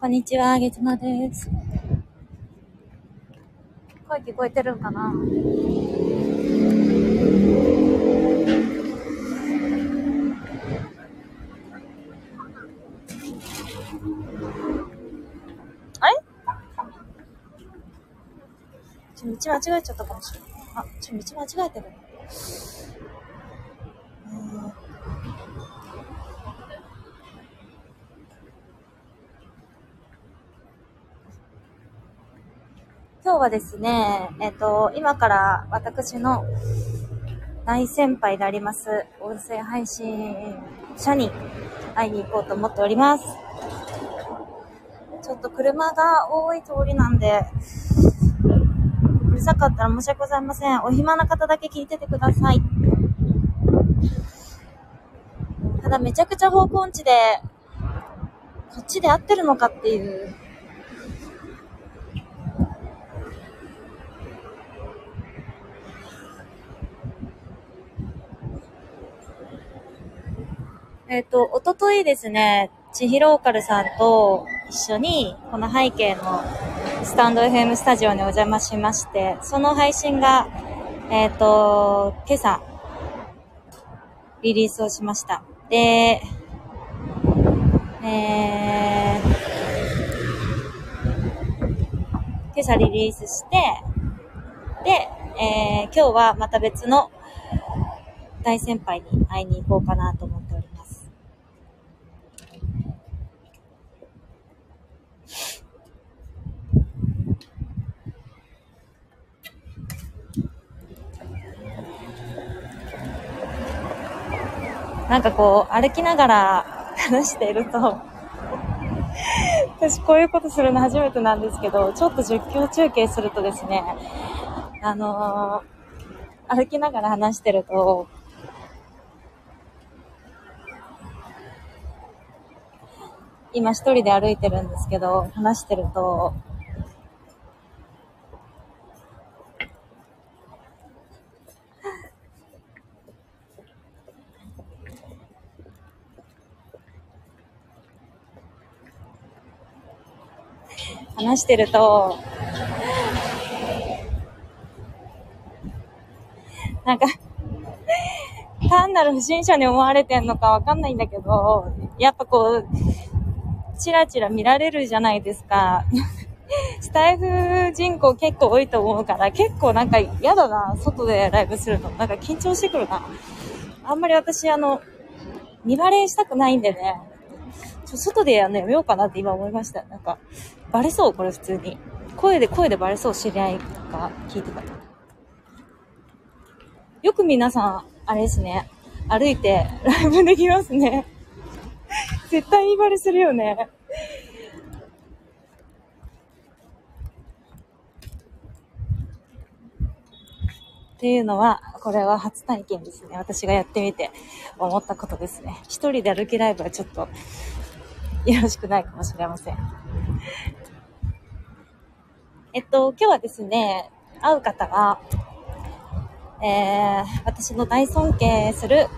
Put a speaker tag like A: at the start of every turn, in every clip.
A: こんにちは、月間です。声聞こえてるんかな？あれちょ、道間違えちゃったかもしれない。あ、ちょ、道間違えてる。はですね、えっ、と、今から私の大先輩であります、音声配信者に会いに行こうと思っております。ちょっと車が多い通りなんで、うるさかったら申し訳ございません。お暇な方だけ聞いててください。ただめちゃくちゃ方向音痴で、こっちで合ってるのかっていうえっ、ー、と、おとといですね、ちひろーカルさんと一緒に、この背景のスタンド FM スタジオにお邪魔しまして、その配信が、えっ、ー、と、今朝、リリースをしました。で、えー、今朝リリースして、で、えー、今日はまた別の大先輩に会いに行こうかなと思っております。なんかこう、歩きながら話していると私こういうことするの初めてなんですけど、ちょっと実況中継するとですね、あのー、歩きながら話してると、今一人で歩いてるんですけど、話してると、話してると、なんか単なる不審者に思われてんのかわかんないんだけど、やっぱこう、チラチラ見られるじゃないですか。スタイフ人口結構多いと思うから、結構なんか嫌だな、外でライブするの。なんか緊張してくるな。あんまり私、あの、見バレしたくないんでね、ちょ、外でやるのやめようかなって今思いました。なんか、バレそうこれ普通に。声で、声でバレそう知り合いが聞いてた。よく皆さん、あれですね。歩いてライブできますね。絶対言いバレするよね。っていうのは、これは初体験ですね。私がやってみて思ったことですね。一人で歩きライブはちょっとよろしくないかもしれません。えっと、今日はですね、会う方が、えー、私の大尊敬する、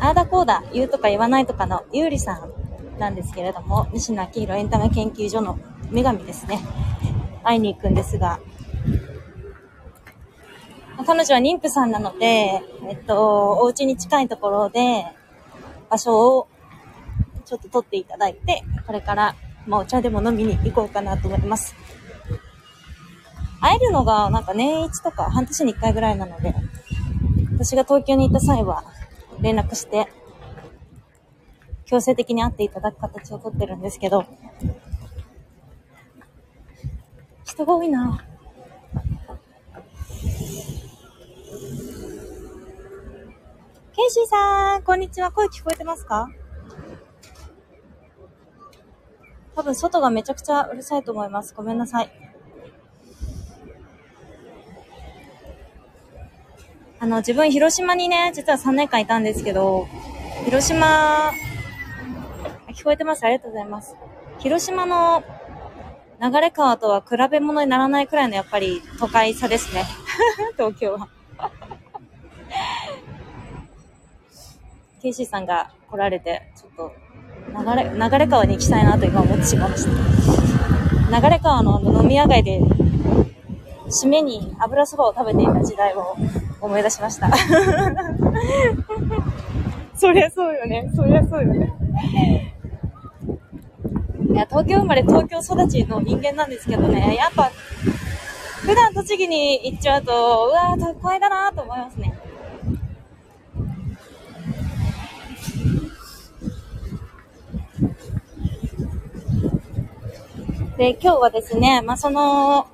A: あーだこーだ、言うとか言わないとかのゆうりさんなんですけれども、西野明宏エンタメ研究所の女神ですね。会いに行くんですが、彼女は妊婦さんなので、えっと、お家に近いところで、場所をちょっと取っていただいて、これから、まあ、お茶でも飲みに行こうかなと思います。会えるのがなんか年一とか半年に一回ぐらいなので、私が東京に行った際は連絡して、強制的に会っていただく形をとってるんですけど、人が多いなケイシーさん、こんにちは。声聞こえてますか？多分外がめちゃくちゃうるさいと思います。ごめんなさい。あの、自分広島にね、実は3年間いたんですけど、広島、聞こえてます？ありがとうございます。広島の流れ川とは比べ物にならないくらいのやっぱり都会さですね。東京は。ケイシーさんが来られて、ちょっと流れ、流れ川に行きたいなと今思ってしまいました。流れ川の飲み屋街で、締めに油そばを食べていた時代を思い出しました。そりゃそうよね。そりゃそうよね。いや、東京生まれ東京育ちの人間なんですけどね、やっぱ、普段栃木に行っちゃうと、うわー、都会だなと思いますね。で、今日はですね、まあ、その、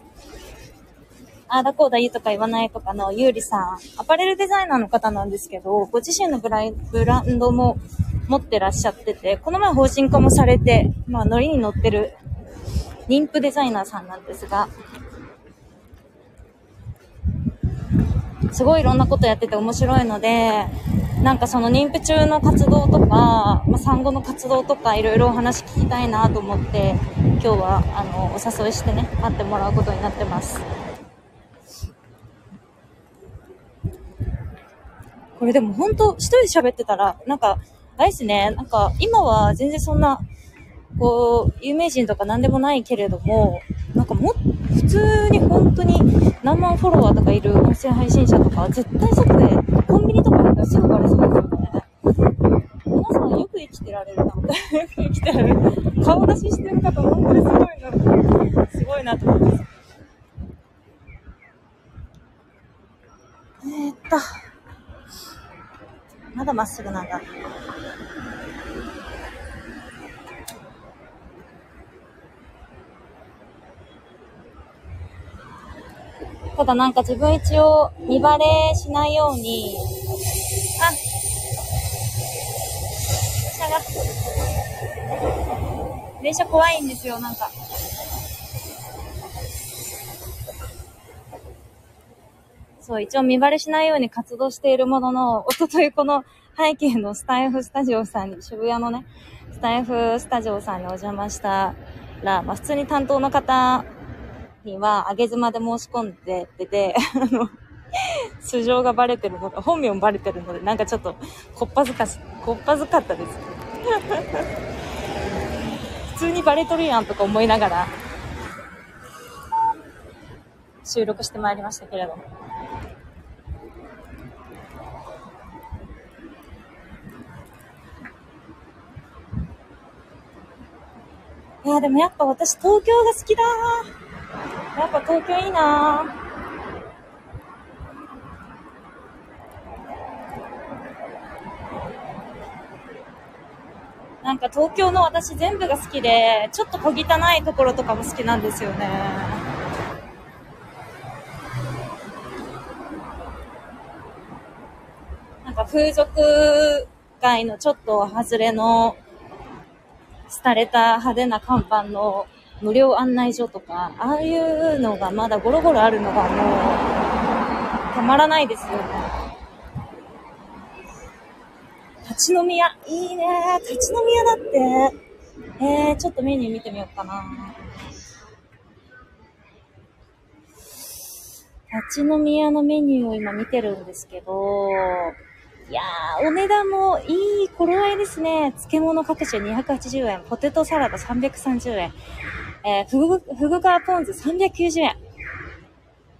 A: あーだこうだ言うとか言わないとかのゆうりさん、アパレルデザイナーの方なんですけど、ご自身のブライブランドも持ってらっしゃってて、この前法人化もされて、まあ、ノリに乗ってる妊婦デザイナーさんなんですが、すごいいろんなことやってて面白いので、なんかその妊婦中の活動とか、まあ、産後の活動とかいろいろお話聞きたいなと思って、今日はあのお誘いしてね、待ってもらうことになってます。これでも本当一人で喋ってたら、なんか、あれですね、なんか今は全然そんな、こう、有名人とか何でもないけれども、なんかも、普通に本当に何万フォロワーとかいる音声配信者とか、絶対外で、コンビニとか行ったらすぐバレそうですよね。皆さんよく生きてられるな、よく生きてられる。顔出ししてる方、本当にすごいな、すごいなと思います。えー、っと。まだまっすぐなんだ。ただなんか自分一応見バレしないように、あ、電車が、電車怖いんですよ、なんか。そう、一応見バレしないように活動しているものの、おとといこの背景のスタイフスタジオさんに、渋谷のね、スタイフスタジオさんにお邪魔したら、まあ普通に担当の方には、上げ妻で申し込んでてて、あの、素性がバレてるのが、本名もバレてるので、なんかちょっと、こっぱずかし、こっぱずかったです。普通にバレとるやんとか思いながら、収録してまいりましたけれども。いや、でもやっぱ私東京が好きだやっぱ東京いいななんか東京の私全部が好きで、ちょっと小汚いところとかも好きなんですよね。なんか風俗街のちょっと外れの廃れた派手な看板の無料案内所とか、ああいうのがまだゴロゴロあるのがもう、たまらないですよね。立ち飲み屋、いいね立ち飲み屋だって。えー、ちょっとメニュー見てみようかな。立ち飲み屋のメニューを今見てるんですけど、いやー、お値段もいい頃合いですね。漬物各種280円、ポテトサラダ330円、えー、ふぐ、ふぐかポン酢390円。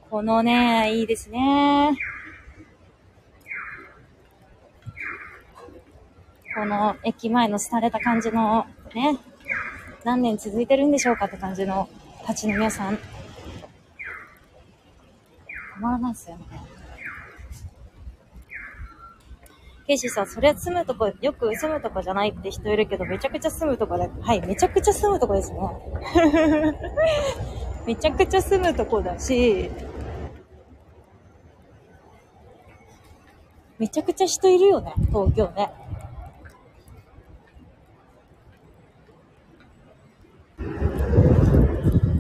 A: このね、いいですね。この駅前の廃れた感じのね、何年続いてるんでしょうかって感じの立ち飲み屋さん。たまらないですよね。ケイシーさ、そりゃ住むとこ、よく住むとこじゃないって人いるけど、めちゃくちゃ住むとこだ。はい、めちゃくちゃ住むとこですね。めちゃくちゃ住むとこだし、めちゃくちゃ人いるよね、東京ね。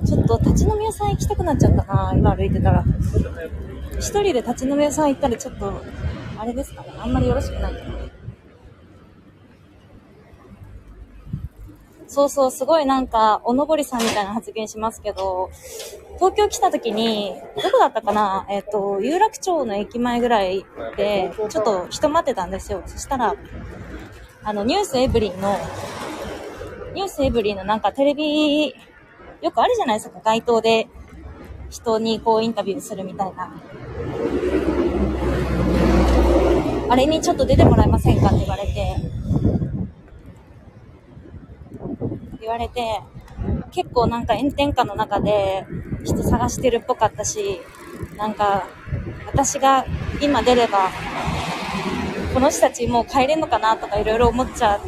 A: ちょっと立ち飲み屋さん行きたくなっちゃったな、今歩いてたら。一人で立ち飲み屋さん行ったらちょっとあれですか？ね。あんまりよろしくない。そうそう、すごいなんか、おのぼりさんみたいな発言しますけど、東京来た時に、どこだったかな？えっ、と、有楽町の駅前ぐらいで、ちょっと人待ってたんですよ。そしたら、あの、ニュースエブリンのニュースエブリーのなんかテレビ、よくあるじゃないですか、街頭で人にこうインタビューするみたいな。あれにちょっと出てもらえませんかって言われて、言われて、結構なんか炎天下の中で人探してるっぽかったし、なんか私が今出れば、この人たちもう帰れんのかなとかいろいろ思っちゃっ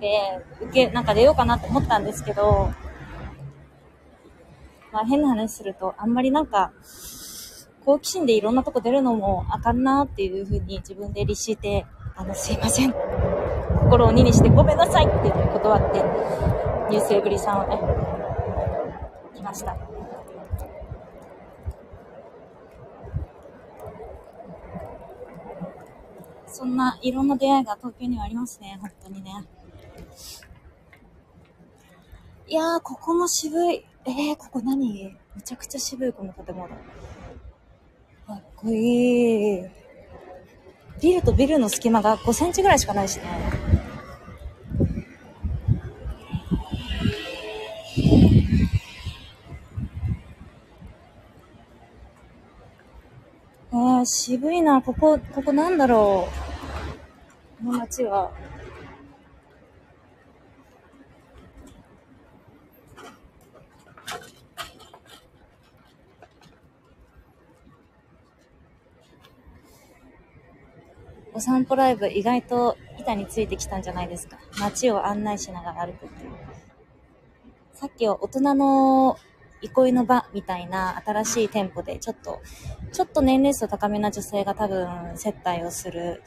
A: て、受け、なんか出ようかなと思ったんですけど、まあ変な話すると、あんまりなんか、好奇心でいろんなとこ出るのもあかんなっていうふうに自分で律して、あの、すいません。心を鬼にしてごめんなさいって言って断って、ニュースエブリさんをね、来ました。そんないろんな出会いが東京にはありますね、本当にね。いやー、ここも渋い。えー、ここ何？めちゃくちゃ渋い、この建物。かっこいい。ビルとビルの隙間が5センチぐらいしかないしね。えー、渋いな。ここ、ここなんだろう。この街は。お散歩ライブ意外と板についてきたんじゃないですか。街を案内しながら歩くっていう。さっきは大人の憩いの場みたいな新しい店舗でちょっと、ちょっと年齢層高めな女性が多分接待をする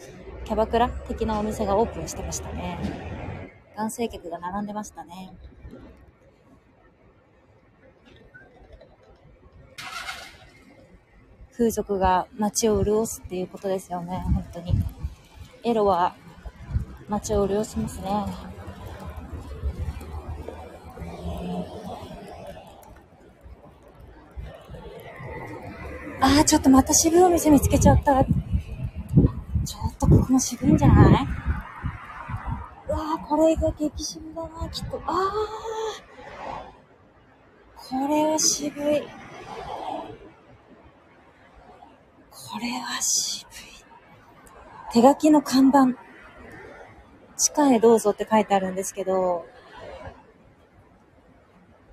A: キャバクラ的なお店がオープンしてましたね。男性客が並んでましたね。風俗が街を潤すっていうことですよね、本当に。エロは街を潤しますね。ああ、ちょっとまた渋いお店見つけちゃった。ちょっとここも渋いんじゃない？うわあ、これが激渋だな、きっと。ああ、これは渋い。これは渋い。手書きの看板。地下へどうぞって書いてあるんですけど、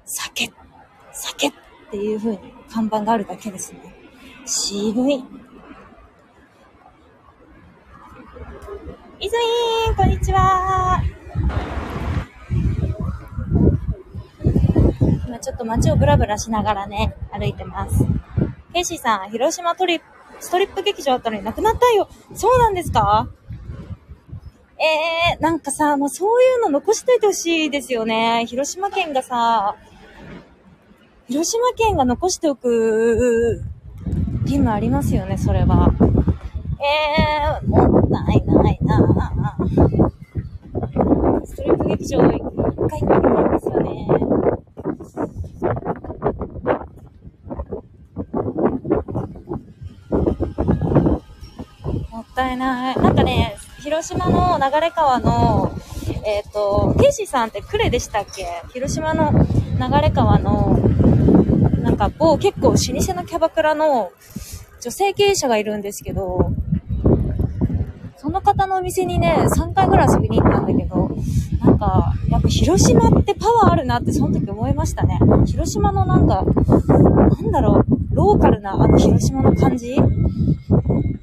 A: 酒、酒っていう風に看板があるだけですね。渋い。いずいーん、こんにちは今ちょっと街をブラブラしながらね、歩いてます。ケイシーさん、広島トリップストリップ劇場あったのになくなったよ。そうなんですか？えー、なんかさ、もうそういうの残しといてほしいですよね。広島県がさ、広島県が残しておく義務ありますよね、それは。えー、もったいないなストリップ劇場一回行ってみたいんですよね。ったいない。なんかね、広島の流れ川の、えっ、ー、と、ケイシーさんってクレでしたっけ？広島の流れ川の、なんか某結構老舗のキャバクラの女性経営者がいるんですけど、その方のお店にね、3回ぐらい遊びに行ったんだけど、なんか、やっぱ広島ってパワーあるなってその時思いましたね。広島のなんか、なんだろう、ローカルなあの広島の感じ？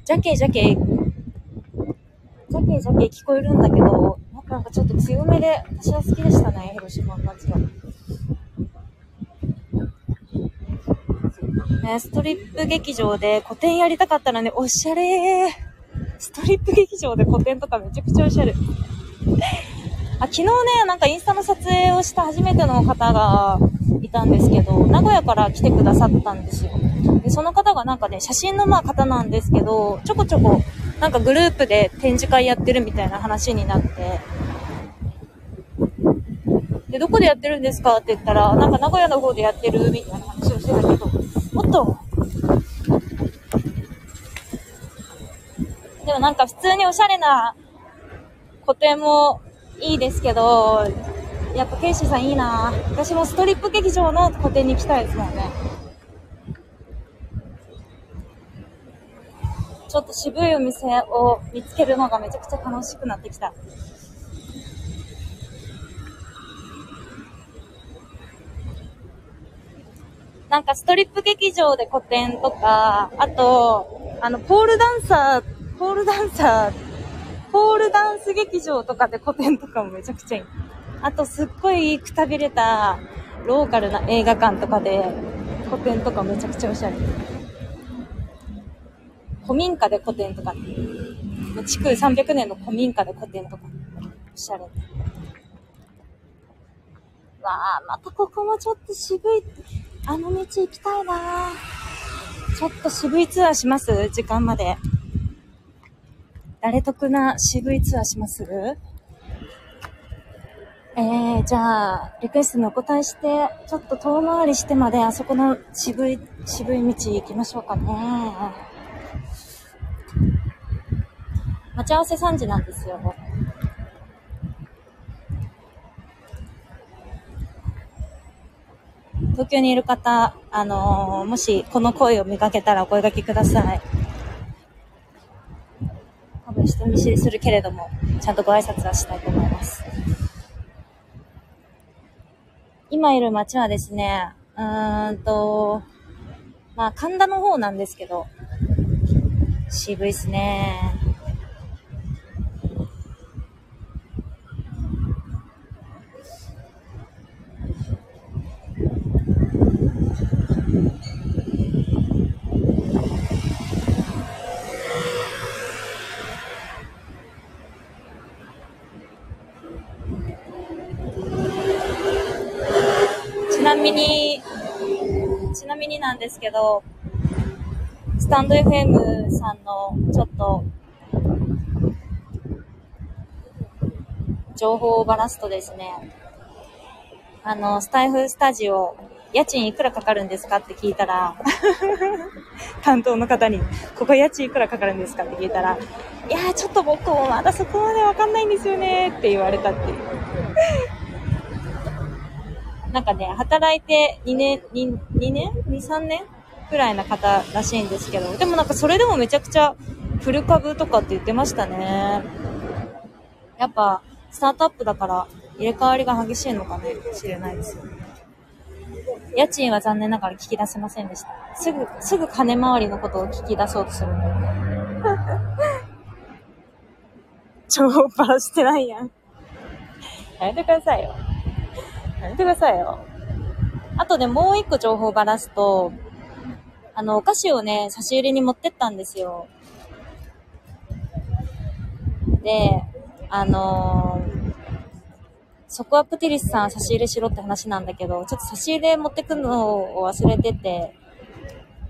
A: ジャケジャケャケジャケ聞こえるんだけど、なんかちょっと強めで、私は好きでしたね、広島の夏は。ね、ストリップ劇場で個展やりたかったらね、おしゃれー。ストリップ劇場で個展とかめちゃくちゃおしゃれ。あ昨日ね、なんかインスタの撮影をした初めての方がいたんですけど、名古屋から来てくださったんですよ。で、その方がなんかね、写真のまあ方なんですけど、ちょこちょこなんかグループで展示会やってるみたいな話になって、で、どこでやってるんですか？って言ったら、なんか名古屋の方でやってるみたいな話をしてたけど、もっと、でもなんか普通におしゃれな個展もいいですけど、やっぱケイシーさんいいな。私もストリップ劇場の個展に行きたいですもんね。ちょっと渋いお店を見つけるのがめちゃくちゃ楽しくなってきた。なんかストリップ劇場で個展とか、あと、あの、ポールダンサー、ポールダンサー、ポールダンス劇場とかで個展とかもめちゃくちゃいい。あと、すっごいくたびれたローカルな映画館とかで個展とかめちゃくちゃおしゃれ。古民家で個展とか、築300年の古民家で個展とか、おしゃれ。わあ、またここもちょっと渋い。あの道行きたいなちょっと渋いツアーします？時間まで。誰得な渋いツアーします？えー、じゃあ、リクエストにお答えして、ちょっと遠回りしてまで、あそこの渋い、渋い道行きましょうかね。待ち合わせ3時なんですよ。東京にいる方、あのー、もしこの声を見かけたらお声掛けください。多分人見知りするけれども、ちゃんとご挨拶はしたいと思います。今いる街はですね、うーんと、まあ神田の方なんですけど、渋いっすね。みに、ちなみになんですけど、スタンド FM さんのちょっと、情報をばらすとですね、あの、スタイフスタジオ、家賃いくらかかるんですかって聞いたら、担当の方に、ここ家賃いくらかかるんですかって聞いたら、いやーちょっと僕もまだそこまでわかんないんですよねって言われたっていう。なんかね、働いて2年、2, 2年 ?2、3年？くらいな方らしいんですけど、でもなんかそれでもめちゃくちゃフル株とかって言ってましたね。やっぱ、スタートアップだから入れ替わりが激しいのかもしれないですよね。家賃は残念ながら聞き出せませんでした。すぐ、すぐ金回りのことを聞き出そうとするんで。超バラしてないやん。やめてくださいよ。やめてくださいよ。あとね、もう一個情報ばらすと、あの、お菓子をね、差し入れに持ってったんですよ。で、あのー、そこはプティリスさん差し入れしろって話なんだけど、ちょっと差し入れ持ってくのを忘れてて、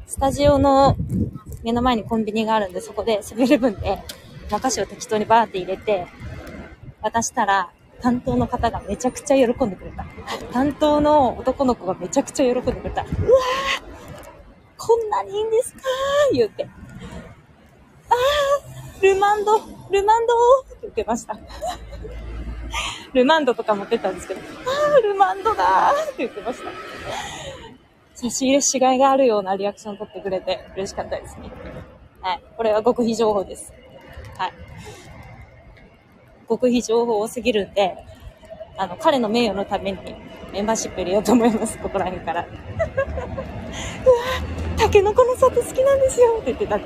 A: スタジオの目の前にコンビニがあるんで、そこでセブンイレブンでお菓子を適当にバーって入れて、渡したら、担当の方がめちゃくちゃ喜んでくれた。担当の男の子がめちゃくちゃ喜んでくれた。うわーこんなにいいんですか言って。あールマンドルマンドって言ってました。ルマンドとか持ってたんですけど、あールマンドだーって言ってました。差し入れしがいがあるようなリアクション取ってくれて嬉しかったですね。はい。これは極秘情報です。はい。極秘情報多すぎるんで、あの、彼の名誉のためにメンバーシップ入れようと思います、ここら辺から。うわタケノコの里好きなんですよって言ってた。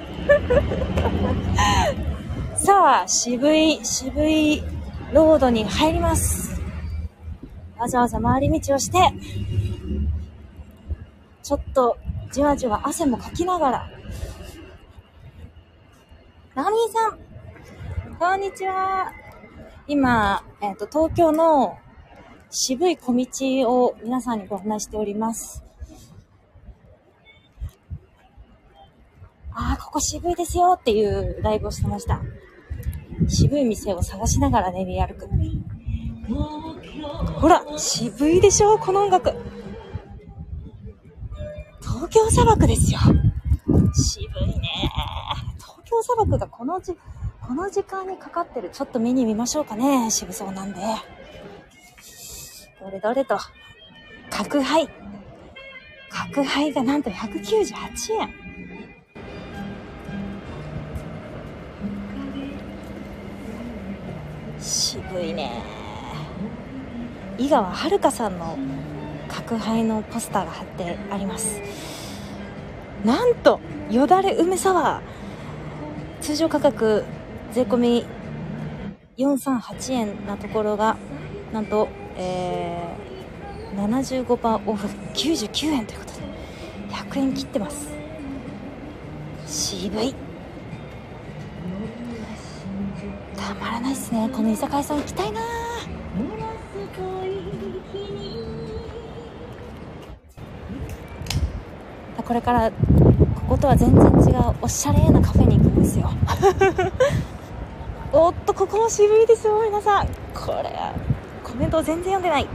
A: さあ、渋い、渋いロードに入ります。わざわざ回り道をして、ちょっとじわじわ汗もかきながら、ナミーさん、こんにちは。今、えっ、ー、と、東京の渋い小道を皆さんにご案内しております。ああ、ここ渋いですよっていうライブをしてました。渋い店を探しながら練り歩く。ほら、渋いでしょこの音楽。東京砂漠ですよ。渋いね。東京砂漠がこのじ、この時間にかかってる、ちょっと見に見ましょうかね。渋そうなんで。どれどれと。角杯。角杯がなんと198円。渋いね井川遥さんの角杯のポスターが貼ってありますなんとよだれ梅サワー通常価格税込み438円なところがなんと、えー、75%オフ99円ということで100円切ってます。渋い。たまらないっすね。この居酒屋さん行きたいな。これからこことは全然違うおしゃれなカフェに行くんですよおっとここも渋いですよ皆さん。これはコメントを全然読んでない。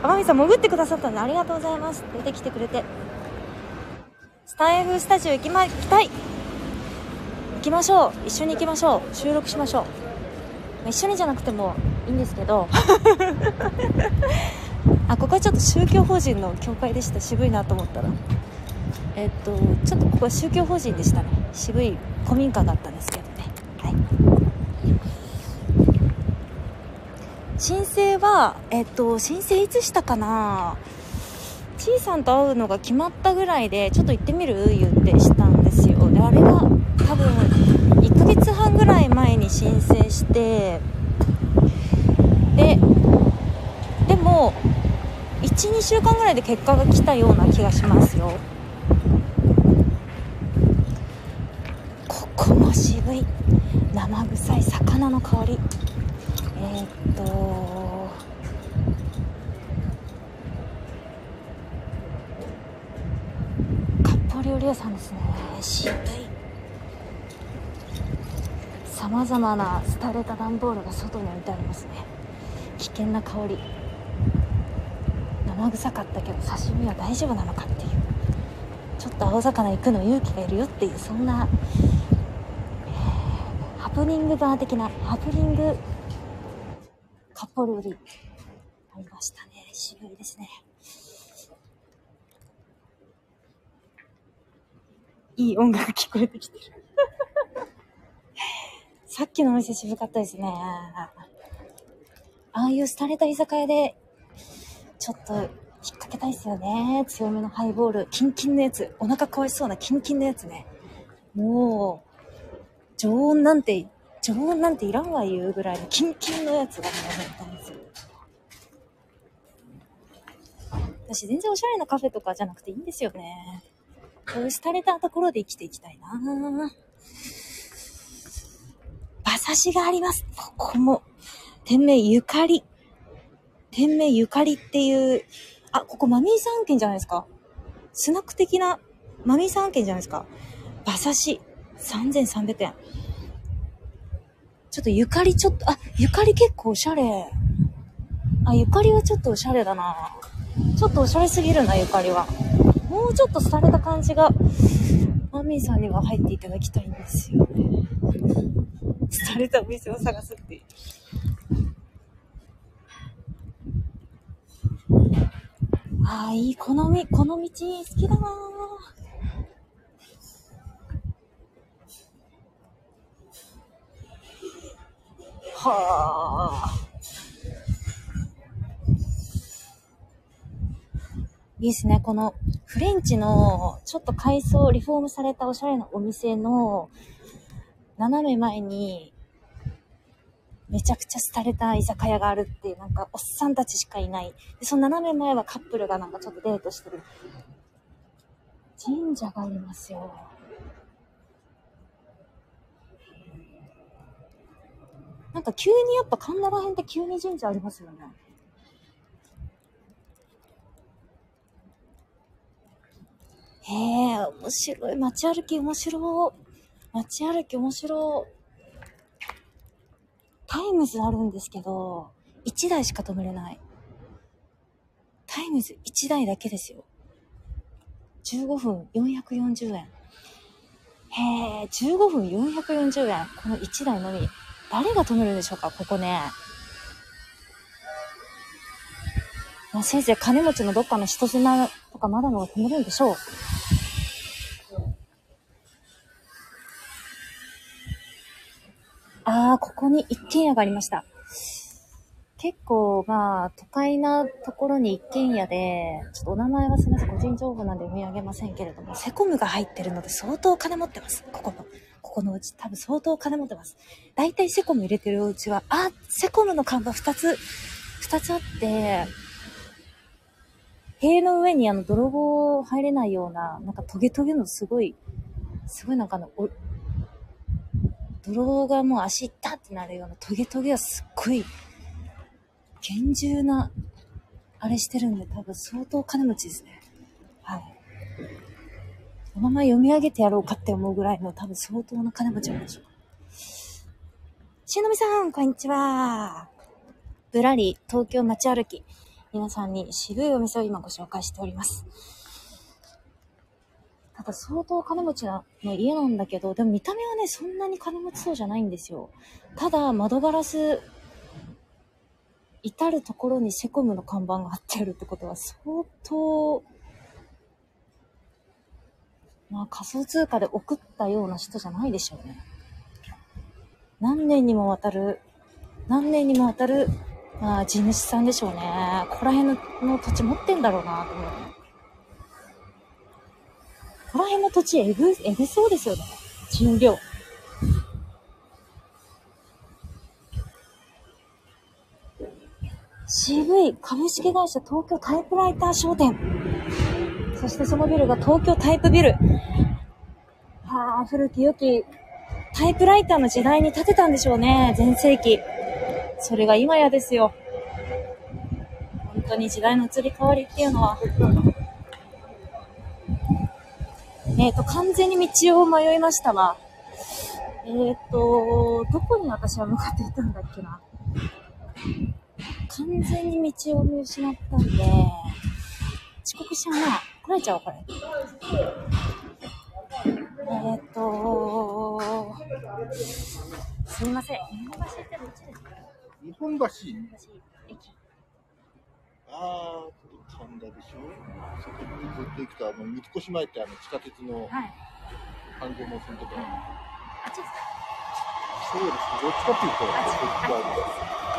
A: 天海さん潜ってくださったんでありがとうございます。出てきてくれて。スタイフスタジオ行きま行きたい。行きましょう。一緒に行きましょう。収録しましょう。一緒にじゃなくてもいいんですけど。あここはちょっと宗教法人の教会でした。渋いなと思ったら。えっとちょっとここは宗教法人でしたね。渋い古民家があったんですけど。い申請はえっと申請いつしたかな？ちいさんと会うのが決まったぐらいでちょっと行ってみる？言ってしたんですよ。であれが多分1ヶ月半ぐらい前に申請してででも12週間ぐらいで結果が来たような気がしますよ。ここも渋い。生臭い。魚の香り。えー、っと。割烹料理屋さんですね。渋い。さまざまな廃れた段ボールが外に置いてありますね。危険な香り。生臭かったけど刺身は大丈夫なのかっていう。ちょっと青魚行くの勇気がいるよっていうそんな、プニングバー的なハプニングカッポ料理ありましたね渋いですねいい音楽聞こえてきてる さっきのお店渋かったですね。ああいう廃れた居酒屋で、ちょっと引っ掛けたいですよね。強めのハイボール。キンキンのやつ。お腹壊しそうなキンキンのやつね。もう、常温なんて、常温なんていらんわ言うぐらいのキンキンのやつがもう飲みたんですよ。私全然おしゃれなカフェとかじゃなくていいんですよね。こういう廃れたところで生きていきたいな馬刺しがあります。ここも、店名ゆかり。店名ゆかりっていう、あ、ここマミーさん案件じゃないですか。スナック的なマミーさん案件じゃないですか。馬刺し、3300円。ちょっとゆかりちょっと、あ、ゆかり結構おしゃれ。あ、ゆかりはちょっとおしゃれだな。ちょっとおしゃれすぎるな、ゆかりは。もうちょっと廃れた感じが、マミーさんには入っていただきたいんですよね。廃れたお店を探すっていう。ああ、いい、このみ、この道好きだなはあ。いいですね。このフレンチのちょっと改装、リフォームされたおしゃれなお店の斜め前にめちゃくちゃ廃れた居酒屋があるっていう、なんかおっさんたちしかいない。で、その斜め前はカップルがなんかちょっとデートしてる。神社がありますよ。なんか急にやっぱ神田ら辺って急に神社ありますよね。へえ、面白い。街歩き面白い。街歩き面白い。タイムズあるんですけど、1台しか止めれない。タイムズ1台だけですよ。15分440円。へえ、15分440円。この1台のみ。誰が止めるんでしょうかここね。まあ、せいぜい金持ちのどっかの人妻とかまだのが止めるんでしょう。ああ、ここに一軒家がありました。結構、まあ、都会なところに一軒家で、ちょっとお名前はすみません、個人情報なんで読み上げませんけれども、セコムが入ってるので相当金持ってます。ここの、ここのうち多分相当金持ってます。大体セコム入れてるお家は、あ、セコムの看板二つ、二つあって、塀の上にあの泥棒入れないような、なんかトゲトゲのすごい、すごいなんかあの、お泥棒がもう足いったってなるようなトゲトゲがすっごい厳重な、あれしてるんで、多分相当金持ちですね。はい。お名前読み上げてやろうかって思うぐらいの多分相当な金持ちなんでしょうか。しのみさん、こんにちは。ぶらり、東京街歩き。皆さんに渋いお店を今ご紹介しております。ただ相当金持ちの家なんだけど、でも見た目はね、そんなに金持ちそうじゃないんですよ。ただ、窓ガラス至るところにセコムの看板が貼ってあるってことは相当、まあ仮想通貨で送ったような人じゃないでしょうね。何年にもわたる、何年にもわたる、まあ地主さんでしょうね。ここら辺のの土地持ってんだろうなと思う。ここら辺の土地えぐ、えぐそうですよね。賃料。渋い株式会社東京タイプライター商店。そしてそのビルが東京タイプビル。はあ、古き良きタイプライターの時代に建てたんでしょうね、全盛期。それが今やですよ。本当に時代の移り変わりっていうのは。えっ、と、完全に道を迷いましたわ。えっ、と、どこに私は向かっていたんだっけな。完全に道を見失ったんで、遅刻しちゃうな。来られちゃおう、これ。えーっと、すみません。日本橋ってどっちですか？
B: 日本橋。
A: 日本橋駅。
B: ああ、神田でしょそこにずっと行くと、あの、三越前ってあの、地下鉄の
A: はい。
B: 線とか。
A: あっちですか？
B: そうですね。どっちかっていうと、こ
A: っち
B: 側です。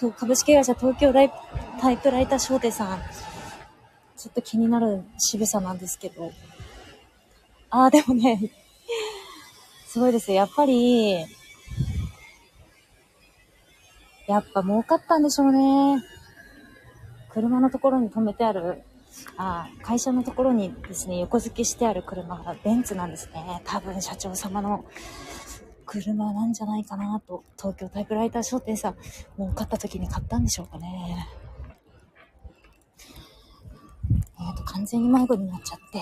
A: と株式会社東京ライタイプライター商店さん。ちょっと気になる渋さなんですけど。ああ、でもね、すごいです。やっぱり、やっぱ儲かったんでしょうね。車のところに止めてある、あ会社のところにですね、横付けしてある車がベンツなんですね。多分社長様の車なんじゃないかなと、東京タイプライター商店さん、儲かった時に買ったんでしょうかね。えっ、と、完全に迷子になっちゃって。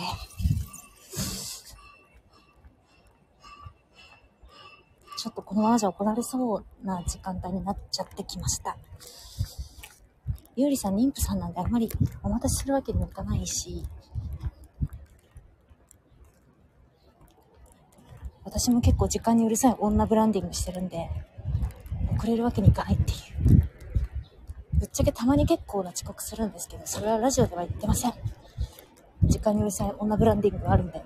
A: ちょっとこのままじゃ怒られそうな時間帯になっちゃってきました。ゆうりさん、妊婦さんなんであんまりお待たせするわけにもいかないし、私も結構時間にうるさい女ブランディングしてるんで、遅れるわけにいかないっていう。ぶっちゃけたまに結構な遅刻するんですけど、それはラジオでは言ってません。時間にうるさい女ブランディングがあるんで。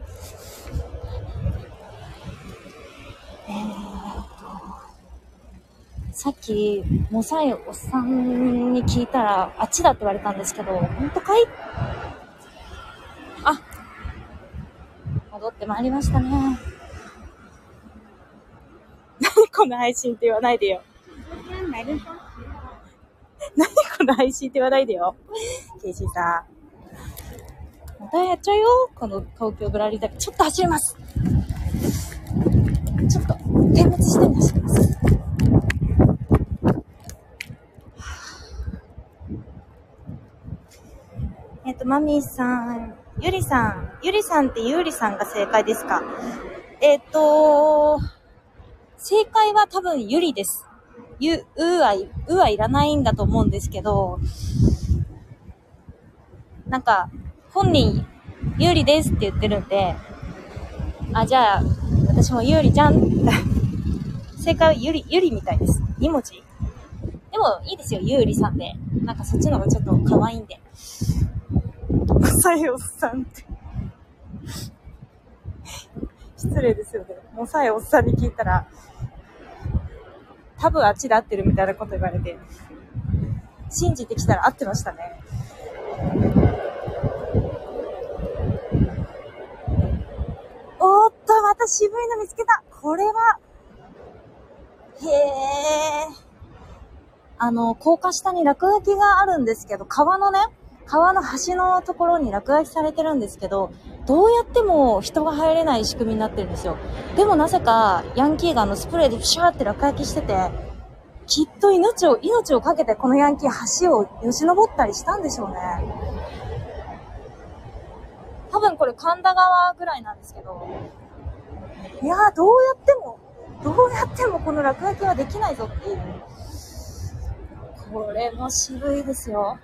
A: えーっと、さっき、もさいおっさんに聞いたら、あっちだって言われたんですけど、本当かい？あ、戻ってまいりましたね。この配信って言わないでよ。何この配信って言わないでよ。ケイシーさん。またやっちゃうよ。この東京ブラリーだけ。ちょっと走ります。ちょっと、点滅してみ走ります。えっと、マミーさん、ゆりさん、ゆりさんってゆりさんが正解ですか？えっと、正解は多分ゆりです。ゆ、うは、うはいらないんだと思うんですけど、なんか、本人、有利ですって言ってるんで、あ、じゃあ、私も有利じゃん 正解はゆり、ゆりみたいです。2文字でも、いいですよ、ゆうりさんで。なんかそっちの方がちょっと可愛いんで。マサイおっさんって。失礼ですよね。モサイおっさんに聞いたら、多分あっちで合ってるみたいなこと言われて、信じてきたら合ってましたね。おっと、また渋いの見つけた。これは、へえ。あの、高架下に落書きがあるんですけど、川のね、川の橋のところに落書きされてるんですけど、どうやっても人が入れない仕組みになってるんですよ。でもなぜか、ヤンキーがあのスプレーでピシャーって落書きしてて、きっと命を、命をかけてこのヤンキー橋をよじ登ったりしたんでしょうね。多分これ神田川ぐらいなんですけど、いやーどうやっても、どうやってもこの落書きはできないぞっていう。これも渋いですよ。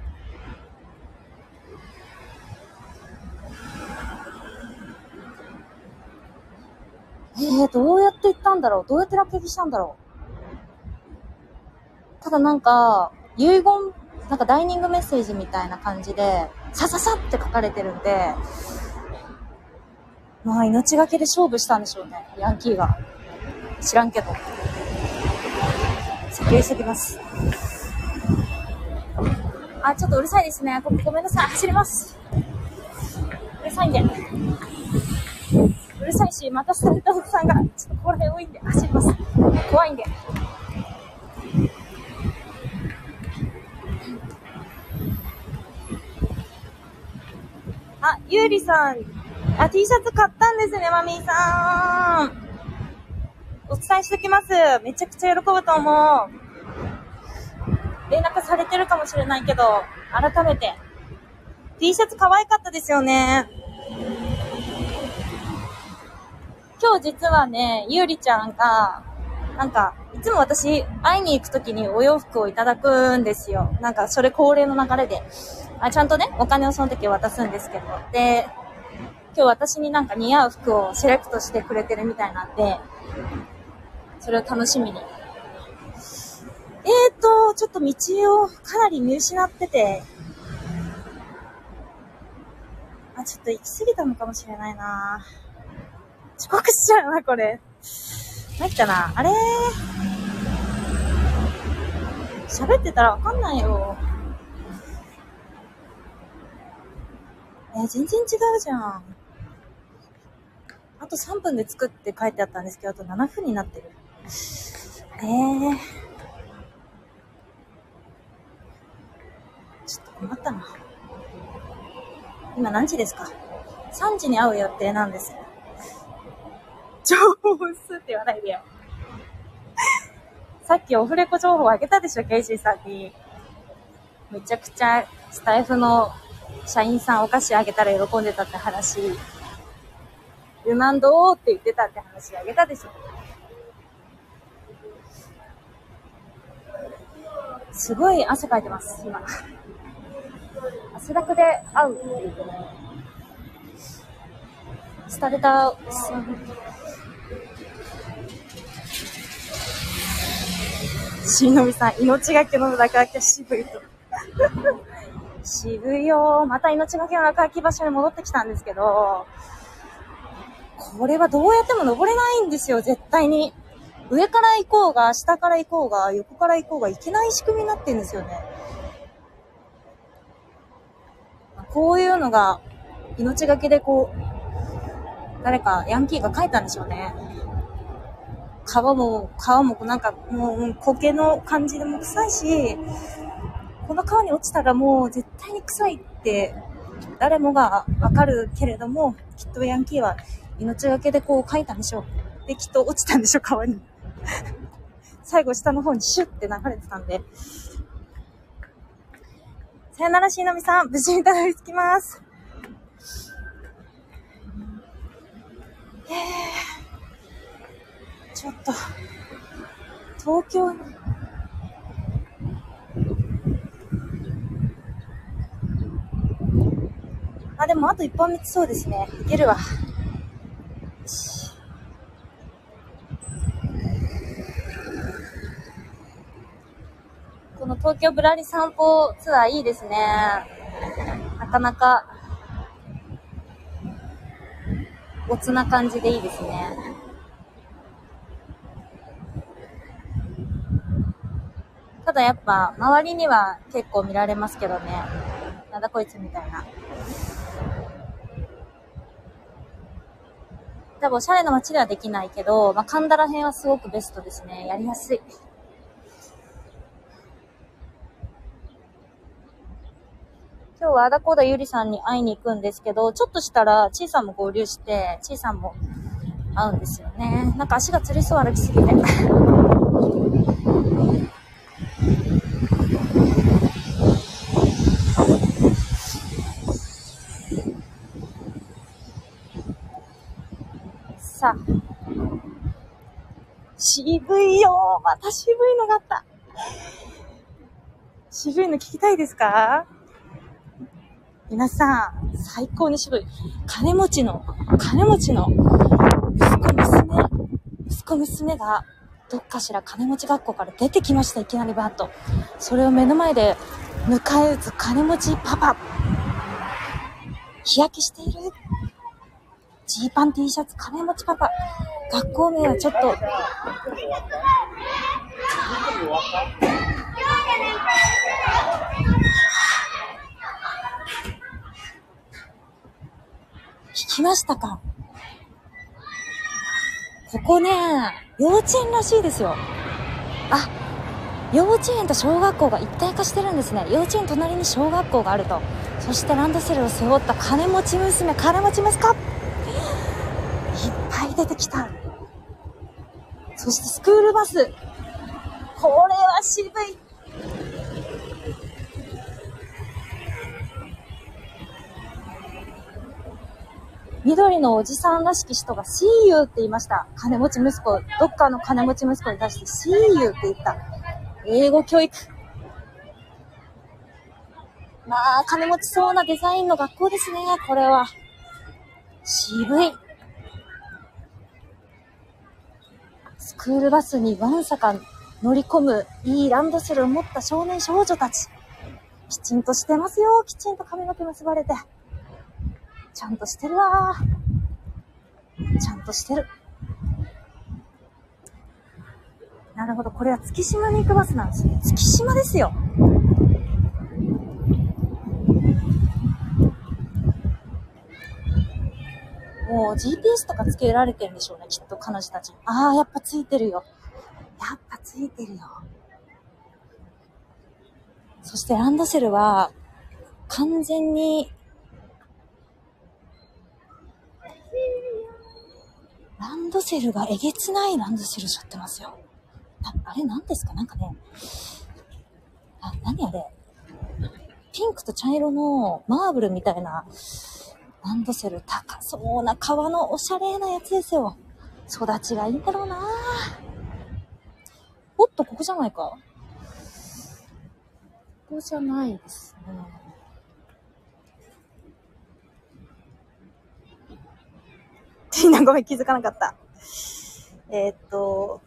A: えー、どうやって行ったんだろう？どうやって落書きしたんだろう？ただなんか、遺言、なんかダイニングメッセージみたいな感じで、さささって書かれてるんで、まあ命がけで勝負したんでしょうね、ヤンキーが。知らんけど。先を急ぎます。あ、ちょっとうるさいですね。ごごめんなさい。走ります。うるさいんで。うるさいし、またされたおっさんが、ちょっとここら辺多いんで、走ります。怖いんで。あ、ゆうりさん。あ、T シャツ買ったんですね、マミーさん。お伝えしときます。めちゃくちゃ喜ぶと思う。連絡されてるかもしれないけど、改めて。T シャツ可愛かったですよね。今日実はね、ゆうりちゃんが、なんか、いつも私、会いに行くときにお洋服をいただくんですよ。なんか、それ恒例の流れで。あ、ちゃんとね、お金をその時渡すんですけど。で、今日私になんか似合う服をセレクトしてくれてるみたいなんで、それを楽しみに。えーと、ちょっと道をかなり見失ってて、あ、ちょっと行き過ぎたのかもしれないなぁ遅刻しちゃうな、これ。参ったな。あれ？喋ってたらわかんないよ。えー全然違うじゃん。あと3分で作って書いてあったんですけど、あと7分になってる。えー。ちょっと困ったな。今何時ですか ?3 時に会う予定なんです。情報薄って言わないでよ。さっきオフレコ情報あげたでしょ、ケイシーさんに。めちゃくちゃスタイフの社員さんお菓子あげたら喜んでたって話。ルマンドーって言ってたって話あげたでしょ。すごい汗かいてます、今。汗だくで会うっていう。スタルタさん。しのみさん、命がけの落書きは渋いと。渋いよまた命がけの落書き場所に戻ってきたんですけど、これはどうやっても登れないんですよ、絶対に。上から行こうが、下から行こうが、横から行こうが、行けない仕組みになってるんですよね。こういうのが、命がけでこう、誰かヤンキーが書いたんでしょうね。川も、川もなんかもう苔の感じでも臭いし、この川に落ちたらもう絶対に臭いって誰もがわかるけれども、きっとヤンキーは命がけでこう書いたんでしょう。で、きっと落ちたんでしょう、川に。最後下の方にシュッて流れてたんで。さよなら、しのみさん。無事にたどり着きます。え、ちょっと、東京に、あ、でもあと一本道そうですね。いけるわ。この東京ぶらり散歩ツアーいいですね。なかなかおつな感じでいいですね。ただやっぱ、周りには結構見られますけどね。なんだこいつみたいな。多分おしゃれな街ではできないけど、まあ、神田ら辺はすごくベストですね。やりやすい。今日はあだこだゆりさんに会いに行くんですけど、ちょっとしたら、ちいさんも合流して、ちいさんも会うんですよね。なんか足がつりそう歩きすぎて。さあ。渋いよまた渋いのがあった。渋いの聞きたいですか？皆さん、最高に渋い。金持ちの、金持ちの、息子娘、息子娘が、どっかしら金持ち学校から出てきました、いきなりバーッと。それを目の前で迎え撃つ金持ちパパ。日焼けしているジーパン T シャツ、金持ちパパ。学校名はちょっと。聞きましたか？ここね、幼稚園らしいですよ。あ、幼稚園と小学校が一体化してるんですね。幼稚園隣に小学校があると。そしてランドセルを背負った金持ち娘、金持ち息子いっぱい出てきた。そしてスクールバス。これは渋い。緑のおじさんらしき人が See you って言いました。金持ち息子、どっかの金持ち息子に対して See you って言った。英語教育。まあ、金持ちそうなデザインの学校ですね、これは。渋い。スクールバスにわんさか乗り込むいいランドセルを持った少年少女たち。きちんとしてますよ。きちんと髪の毛結ばれて。ちゃんとしてるわちゃんとしてる。なるほど。これは月島に行くバスなんですね。月島ですよ。もう GPS とかつけられてるんでしょうね、きっと彼女たち。ああ、やっぱついてるよ。やっぱついてるよ。そしてランドセルは、完全に、ランドセルがえげつないランドセルしちゃってますよ。ああれ何ですか？なんかね、あ、何あれ？ピンクと茶色のマーブルみたいなランドセル高そうな革のおしゃれなやつですよ。育ちがいいんだろうなおっと、ここじゃないか。ここじゃないですね。みんなごめん気づかなかった。えー、っと、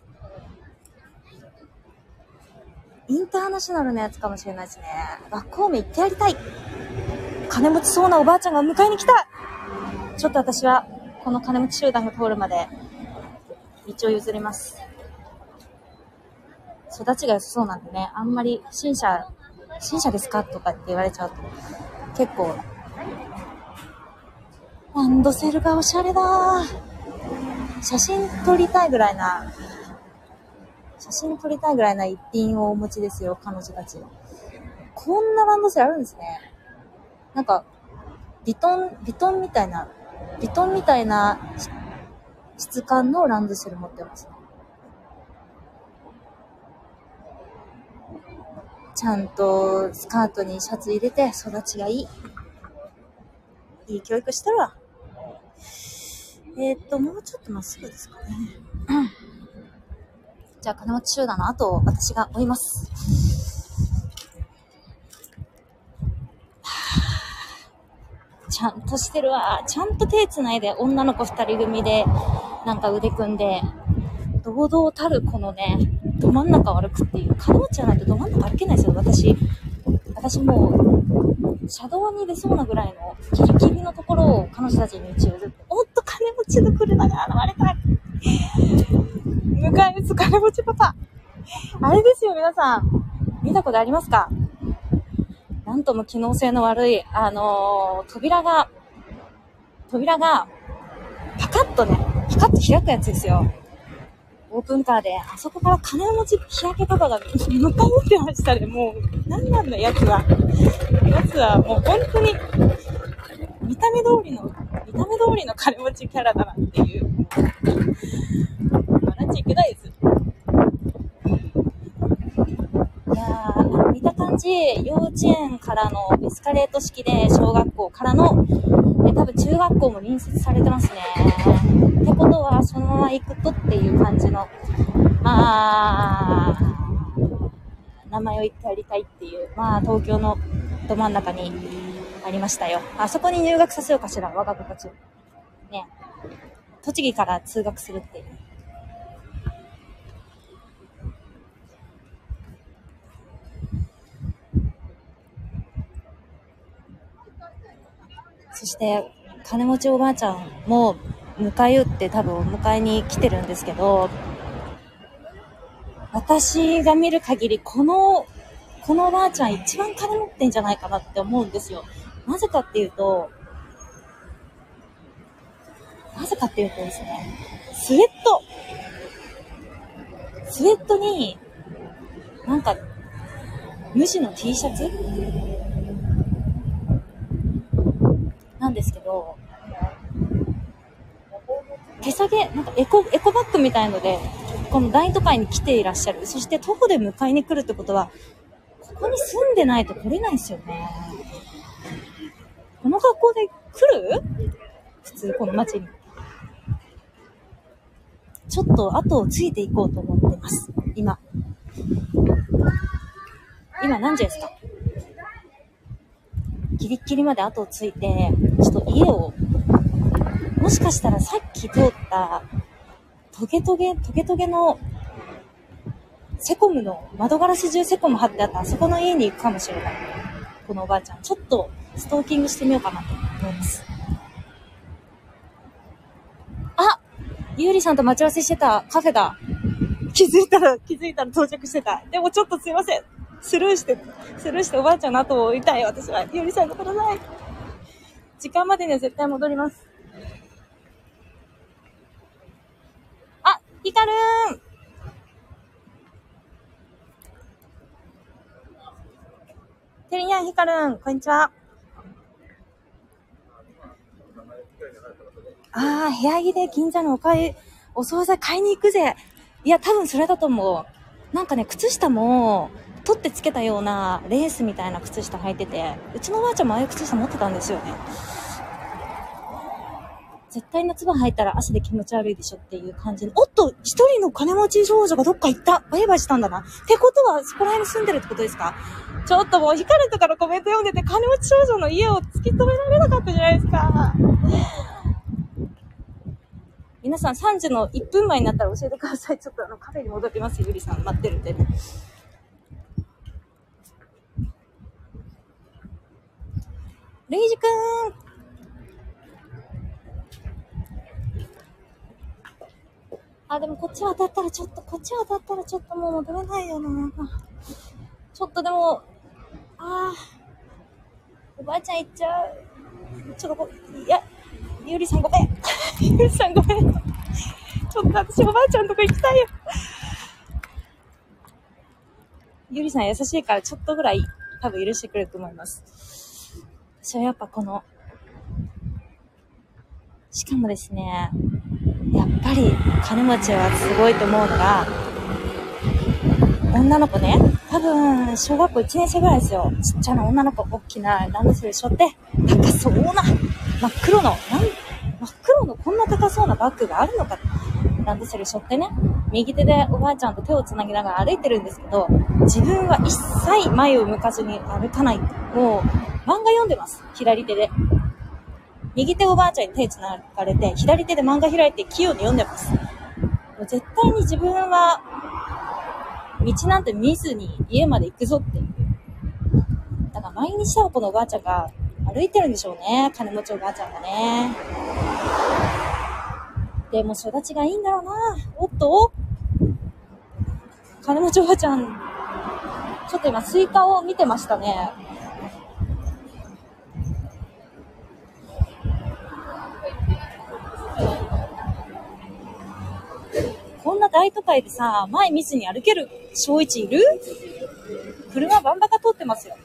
A: インターナショナルのやつかもしれないですね。学校名行ってやりたい。金持ちそうなおばあちゃんが迎えに来たちょっと私は、この金持ち集団が通るまで、道を譲ります。育ちが良さそうなんでね、あんまり、新車、新車ですか？とかって言われちゃうと、結構、ランドセルがおしゃれだ写真撮りたいぐらいな、写真撮りたいぐらいな一品をお持ちですよ、彼女たち。こんなランドセルあるんですね。なんか、ビトン、ビトンみたいな、ビトンみたいな質感のランドセル持ってます。ちゃんとスカートにシャツ入れて育ちがいい。いい教育してるわ。えー、っと、もうちょっとまっすぐですかね。じゃあ、金持ち集団の後を私が追います。ちゃんとしてるわ。ちゃんと手繋いで、女の子二人組で、なんか腕組んで、堂々たるこのね、ど真ん中を歩くっていう。金持ちじゃないとど真ん中歩けないですよ、私。私もう、車道に出そうなぐらいのギリギリのところを彼女たちに打ち寄せて、おっと金持ちの車が現れた。迎え撃つ金持ちパパ。あれですよ、皆さん。見たことありますかなんとも機能性の悪い、あのー扉が、扉が、パカッとね、パカッと開くやつですよ。オープンカーで、あそこから金持ち日焼けとかが向かってましたね。もう、なんなんだ、やつは。やつはもう本当に、見た目通りの、見た目通りの金持ちキャラだなっていう。笑っちゃいけないです。いやー、見た感じ、幼稚園からのエスカレート式で、小学校からの、え多分中学校も隣接されてますね。ってことは、そのまま行くとっていう感じの、まあ、名前を言ってやりたいっていう、まあ、東京のど真ん中にありましたよ。あそこに入学させようかしら、我が子たちを。ね。栃木から通学するっていう。そして、金持ちおばあちゃんも迎え撃って多分お迎えに来てるんですけど、私が見る限り、この、このおばあちゃん一番金持ってんじゃないかなって思うんですよ。なぜかっていうと、なぜかっていうとですね、スウェット。スウェットに、なんか、無地の T シャツなんですけど、手提げ、なんかエコ、エコバッグみたいので、この大都会に来ていらっしゃる。そして徒歩で迎えに来るってことは、ここに住んでないと来れないですよね。この格好で来る？普通、この街に。ちょっと後をついていこうと思ってます。今。今何時ですか？ギリギリまで後をついて、ちょっと家を、もしかしたらさっき通った、トゲトゲ、トゲトゲの、セコムの、窓ガラス中セコム貼ってあったあそこの家に行くかもしれない。このおばあちゃん。ちょっとストーキングしてみようかなと思います。あゆうりさんと待ち合わせしてたカフェだ。気づいたら、気づいたら到着してた。でもちょっとすいません。スルーして、スルーしておばあちゃんの後を追いたい、私は。ゆりさんのことない。時間までには絶対戻ります。あ、ヒカルーンてりにゃん、ヒカルン、こんにちは。ああ、部屋着で銀座のお買い、お惣菜買いに行くぜ。いや、多分それだと思う。なんかね、靴下も、取ってつけたようなレースみたいな靴下履いてて、うちのおばあちゃんもああいう靴下持ってたんですよね。絶対夏場履いたら汗で気持ち悪いでしょっていう感じの。おっと一人の金持ち少女がどっか行ったバイバイしたんだな。ってことは、そこら辺に住んでるってことですか？ちょっともう、ヒカルとかのコメント読んでて、金持ち少女の家を突き止められなかったじゃないですか。皆さん3時の1分前になったら教えてください。ちょっとあのカフェに戻ります。ゆりさん待ってるんでね。レイージくんあ、でもこっち渡ったらちょっと、こっち渡ったらちょっともう戻れないよな。ちょっとでも、ああ、おばあちゃん行っちゃう。ちょっとこ、いや、ゆりさんごめん。ゆりさんごめん。ちょっと私おばあちゃんとこ行きたいよ。ゆりさん優しいからちょっとぐらい多分許してくれると思います。私はやっぱこの、しかもですね、やっぱり金持ちはすごいと思うのが、女の子ね、多分、小学校1年生ぐらいですよ。ちっちゃな女の子、大きなランドセル背負って、高そうな、真っ黒の、なん、真っ黒のこんな高そうなバッグがあるのか。ランドセル背負ってね、右手でおばあちゃんと手を繋ぎながら歩いてるんですけど、自分は一切前を向かずに歩かない。もう、漫画読んでます。左手で。右手おばあちゃんに手繋がれて、左手で漫画開いて器用に読んでます。もう絶対に自分は、道なんて見ずに家まで行くぞっていう。だから毎日多分このおばあちゃんが歩いてるんでしょうね。金持ちおばあちゃんがね。でも育ちがいいんだろうな。おっと金持ちおばちゃん、ちょっと今スイカを見てましたね。こんな大都会でさ、前見ずに歩ける小一いる？車バンバカ通ってますよ。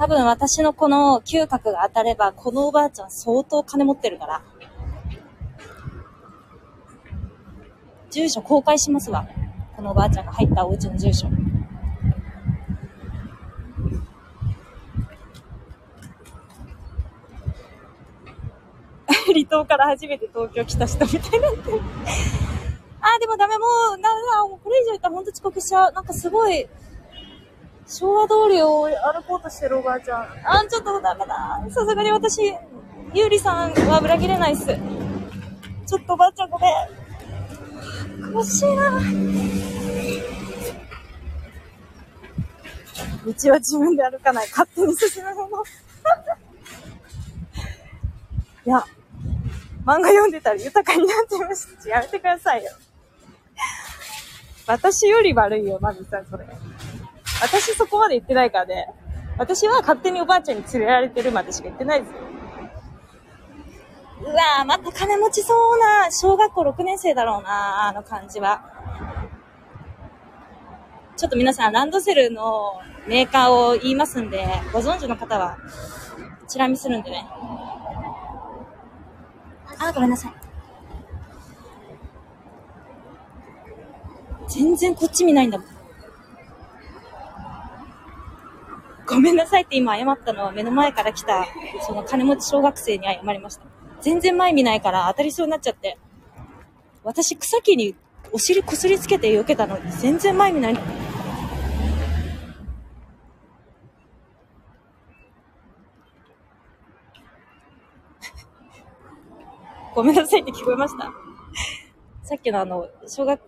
A: 多分私のこの嗅覚が当たれば、このおばあちゃん相当金持ってるから。住所公開しますわ。このおばあちゃんが入ったお家の住所。離島から初めて東京来た人みたいになってる。あ、でもダメ、もう、ダメだ、もうこれ以上言ったらほんと遅刻しちゃう。なんかすごい、昭和通りを歩こうとしてるおばあちゃん。あー、ちょっとダメだ。さすがに私、ゆうりさんは裏切れないっす。ちょっとおばあちゃんごめん。苦しいな道は自分で歩かない。勝手に進むもの。いや、漫画読んでたら豊かになってました。やめてくださいよ。私より悪いよ、マミさん、それ。私そこまで言ってないからね。私は勝手におばあちゃんに連れられてるまでしか言ってないですよ。うわぁ、また金持ちそうな、小学校6年生だろうな、あの感じは。ちょっと皆さん、ランドセルのメーカーを言いますんで、ご存知の方は、チラ見するんでね。あ、ごめんなさい。全然こっち見ないんだもん。ごめんなさいって今謝ったのは目の前から来た、その金持ち小学生に謝りました。全然前見ないから当たりそうになっちゃって。私草木にお尻こすりつけて避けたのに全然前見ない。ごめんなさいって聞こえましたさっきのあの、小学、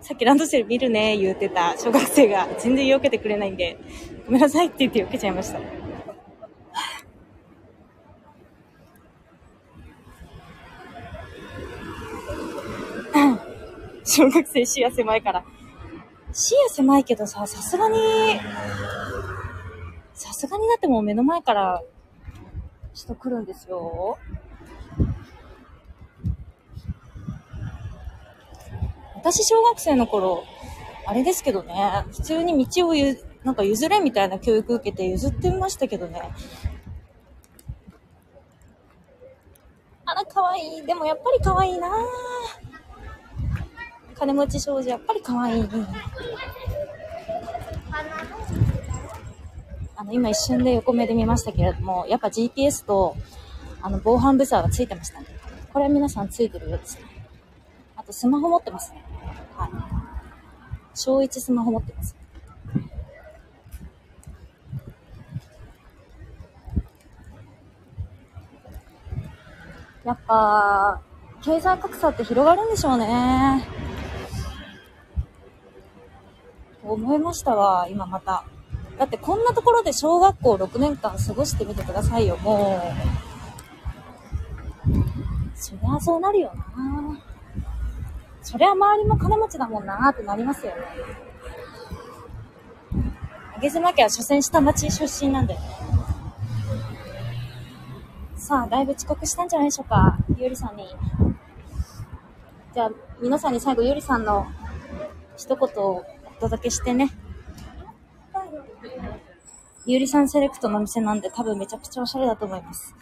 A: さっきランドセル見るね言ってた小学生が全然避けてくれないんで、ごめんなさいって言って避けちゃいました。小学生視野狭いから。視野狭いけどさ、さすがに、さすがになっても目の前から人来るんですよ。私小学生の頃、あれですけどね、普通に道をゆ、なんか譲れみたいな教育受けて譲ってましたけどね。あら、可愛いい。でもやっぱり可愛いいな金持ち少女、やっぱり可愛い。あの、今一瞬で横目で見ましたけれども、やっぱ GPS と、あの、防犯ブザーがついてましたね。これは皆さんついてるようですね。あと、スマホ持ってますね。はい。小一スマホ持ってます。やっぱ、経済格差って広がるんでしょうね。思いましたわ、今また。だってこんなところで小学校6年間過ごしてみてくださいよ、もう。そりゃそうなるよなそりゃ周りも金持ちだもんなーってなりますよね。上妻家は所詮下町出身なんで。さあ、だいぶ遅刻したんじゃないでしょうか。ゆりさんに。じゃあ、皆さんに最後ゆりさんの一言をお届けしてね。ゆりさんセレクトの店なんで多分めちゃくちゃおしゃれだと思います。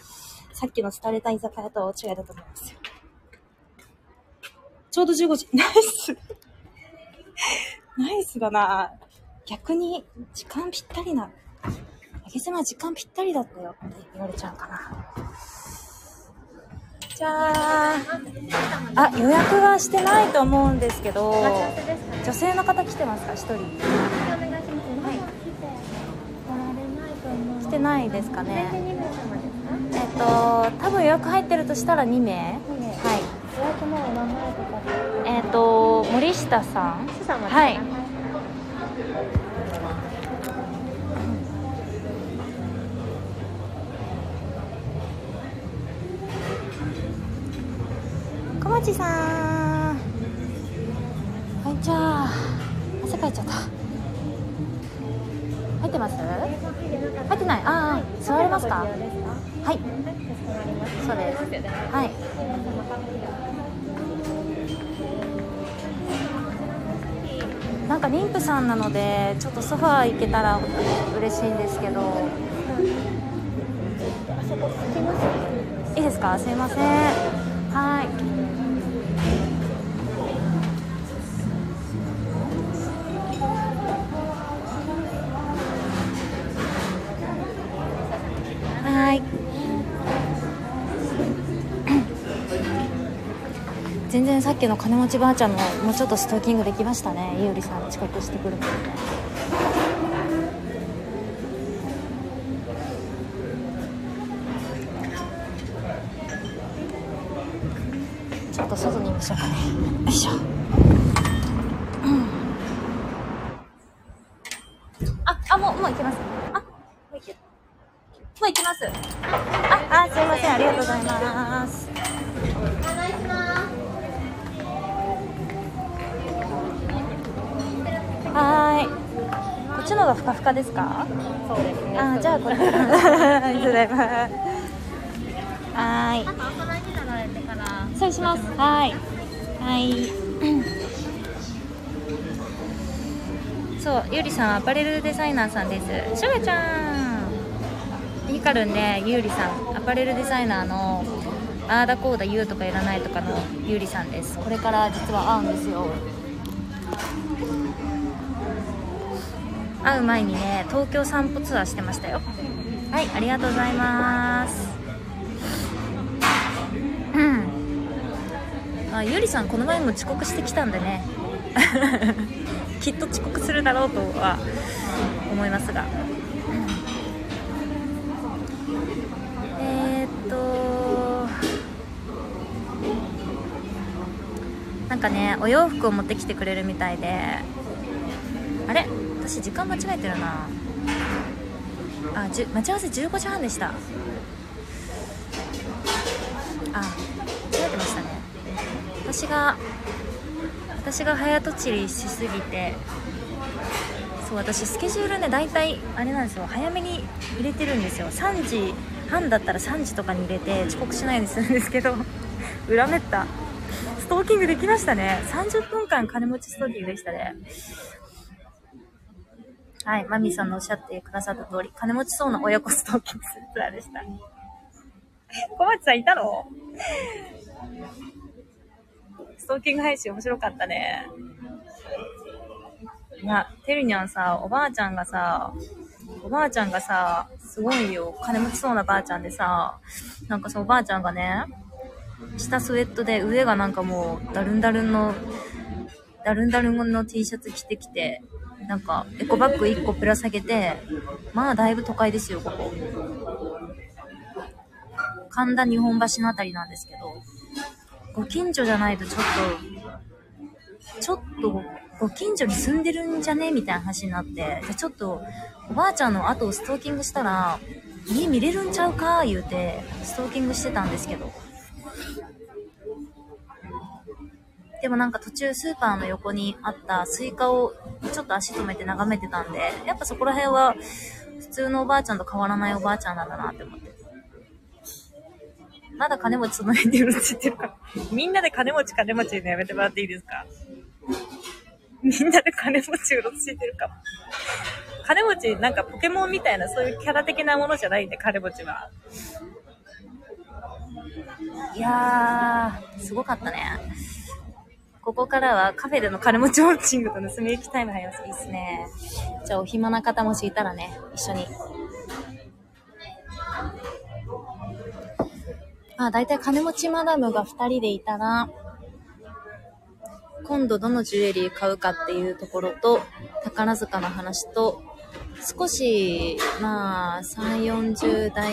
A: さっきの廃れた居酒屋とは大違いだと思いますよ。ちょうど15時。ナイスナイスだな逆に時間ぴったりな。あげ妻時間ぴったりだったよって言われちゃうかな。じゃあ、あ、予約はしてないと思うんですけど、女性の方来てますか？一人。
C: お願いします。まだ来てないと思う。
A: 来てないですかね。
C: 2名様ですか？
A: えっと多分予約入ってるとしたら2名はいえっ、と森下さん？はい。小町さん。こんにちは。汗かいちゃった。入ってます？入ってない。ああ座れますか？はい。そうです。はいなんか妊婦さんなのでちょっとソファー行けたら嬉しいんですけど。いいですか？すいません。はい然さっきの金持ちばあちゃんももうちょっとストーキングできましたね。ゆうりさん遅刻してくるのでねょっと外にいましょうかねよいしょ、うん、ああもうもう行けますあもう行けもう行きますああすいませんありがとうございますはーい。こっちの方がふかふかですか？
C: そうですね
A: あー、じゃあ、これ。ありがとうございます。はーい。そうします。はーい。はい。そう、ゆりさん、アパレルデザイナーさんです。シュガちゃん。ヒカルンで、ゆうりさん、アパレルデザイナーの。あーだこうだ言うとかいらないとかのゆうりさんです。これから実は会うんですよ。会う前にね東京散歩ツアーしてましたよ。はい。ありがとうございます。うん。あゆりさんこの前も遅刻してきたんでね。きっと遅刻するだろうとは思いますが。えー、っとなんかねお洋服を持ってきてくれるみたいで私時間間違えてるな。あじ待ち合わせ15時半でした。あ間違えてましたね。私が私が早とちりしすぎてそう私スケジュールね大体あれなんですよ。早めに入れてるんですよ。3時半だったら3時とかに入れて遅刻しないようにするんですけど 裏めった。ストーキングできましたね。30分間金持ちストーキングでしたね。はい、マミさんのおっしゃってくださった通り、金持ちそうな親子ストーキングするツアーでした。小町さんいたの？ストーキング配信面白かったね。いや、てるにゃんさ、おばあちゃんがさ、おばあちゃんがさ、すごいよ、金持ちそうなばあちゃんでさ、なんかそうおばあちゃんがね、下スウェットで上がなんかもう、ダルンダルンの、ダルンダルンの T シャツ着てきて、なんか、エコバッグ1個ぶら下げて、まあ、だいぶ都会ですよ、ここ。神田日本橋のあたりなんですけど、ご近所じゃないとちょっと、ちょっと、ご近所に住んでるんじゃねみたいな話になって、じゃあちょっと、おばあちゃんの後をストーキングしたら、家見れるんちゃうか言うて、ストーキングしてたんですけど。でもなんか途中スーパーの横にあったスイカをちょっと足止めて眺めてたんで、やっぱそこら辺は普通のおばあちゃんと変わらないおばあちゃんなんだなって思って。まだ金持ちその辺でうろついてるから。みんなで金持ち金持ち言うのやめてもらっていいですか？みんなで金持ちうろついてるかも。金持ちなんかポケモンみたいなそういうキャラ的なものじゃないんで、金持ちは。いやー、すごかったね。ここからはカフェでの金持ちウォッチングと盗み行きタイム入ります。いいっすね。じゃあお暇な方もしいたらね、一緒に。まあ大体金持ちマダムが2人でいたら、今度どのジュエリー買うかっていうところと、宝塚の話と、少し、まあ、3、40代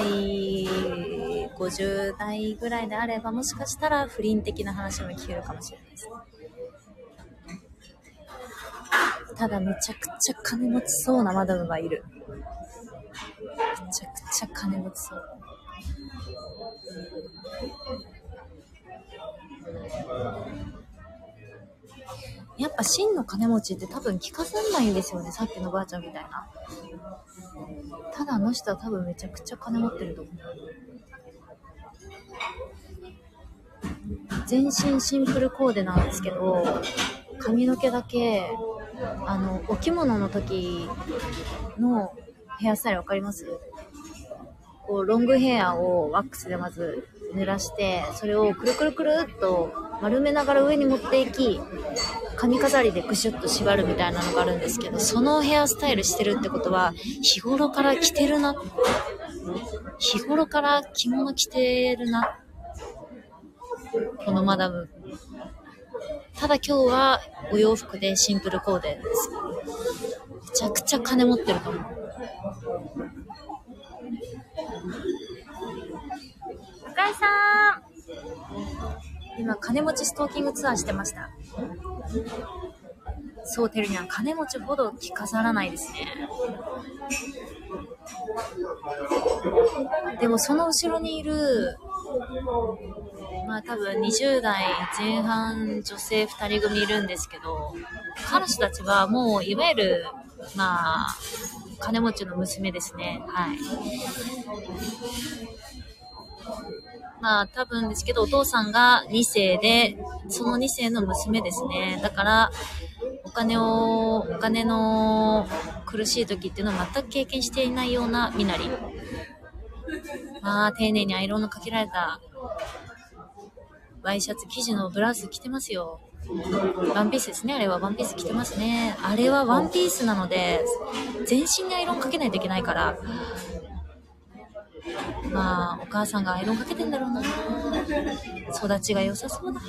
A: 50代ぐらいであれば、もしかしたら不倫的な話も聞けるかもしれないですね。ただめちゃくちゃ金持ちそうなマダムがいる。めちゃくちゃ金持ちそう。やっぱ真の金持ちって多分聞かせないんですよね、さっきのばあちゃんみたいな。ただあの人は多分めちゃくちゃ金持ってると思う。全身シンプルコーデなんですけど、髪の毛だけ、あの、お着物の時のヘアスタイルわかります？こう、ロングヘアをワックスでまず濡らして、それをくるくるくるっと丸めながら上に持っていき、髪飾りでクシュッと縛るみたいなのがあるんですけど、そのヘアスタイルしてるってことは、日頃から着てるな？日頃から着物着てるな？このマダム。ただ今日はお洋服でシンプルコーデです。めちゃくちゃ金持ってると思う。深井さん今、金持ちストーキングツアーしてました。そう、てるにゃん、金持ちほど着飾らないですね。でも、その後ろにいる、まあ多分20代前半女性2人組いるんですけど、彼女たちはもういわゆる、まあ、金持ちの娘ですね。はい。まあ多分ですけど、お父さんが2世で、その2世の娘ですね。だから、お金を、お金の苦しい時っていうのを全く経験していないような身なり。まあ、丁寧にアイロンのかけられた、ワイシャツ生地のブラウス着てますよ。ワンピースですね。あれはワンピース着てますね。あれはワンピースなので、全身にアイロンかけないといけないから、まあ、お母さんがアイロンかけてんだろうな。育ちが良さそうだ。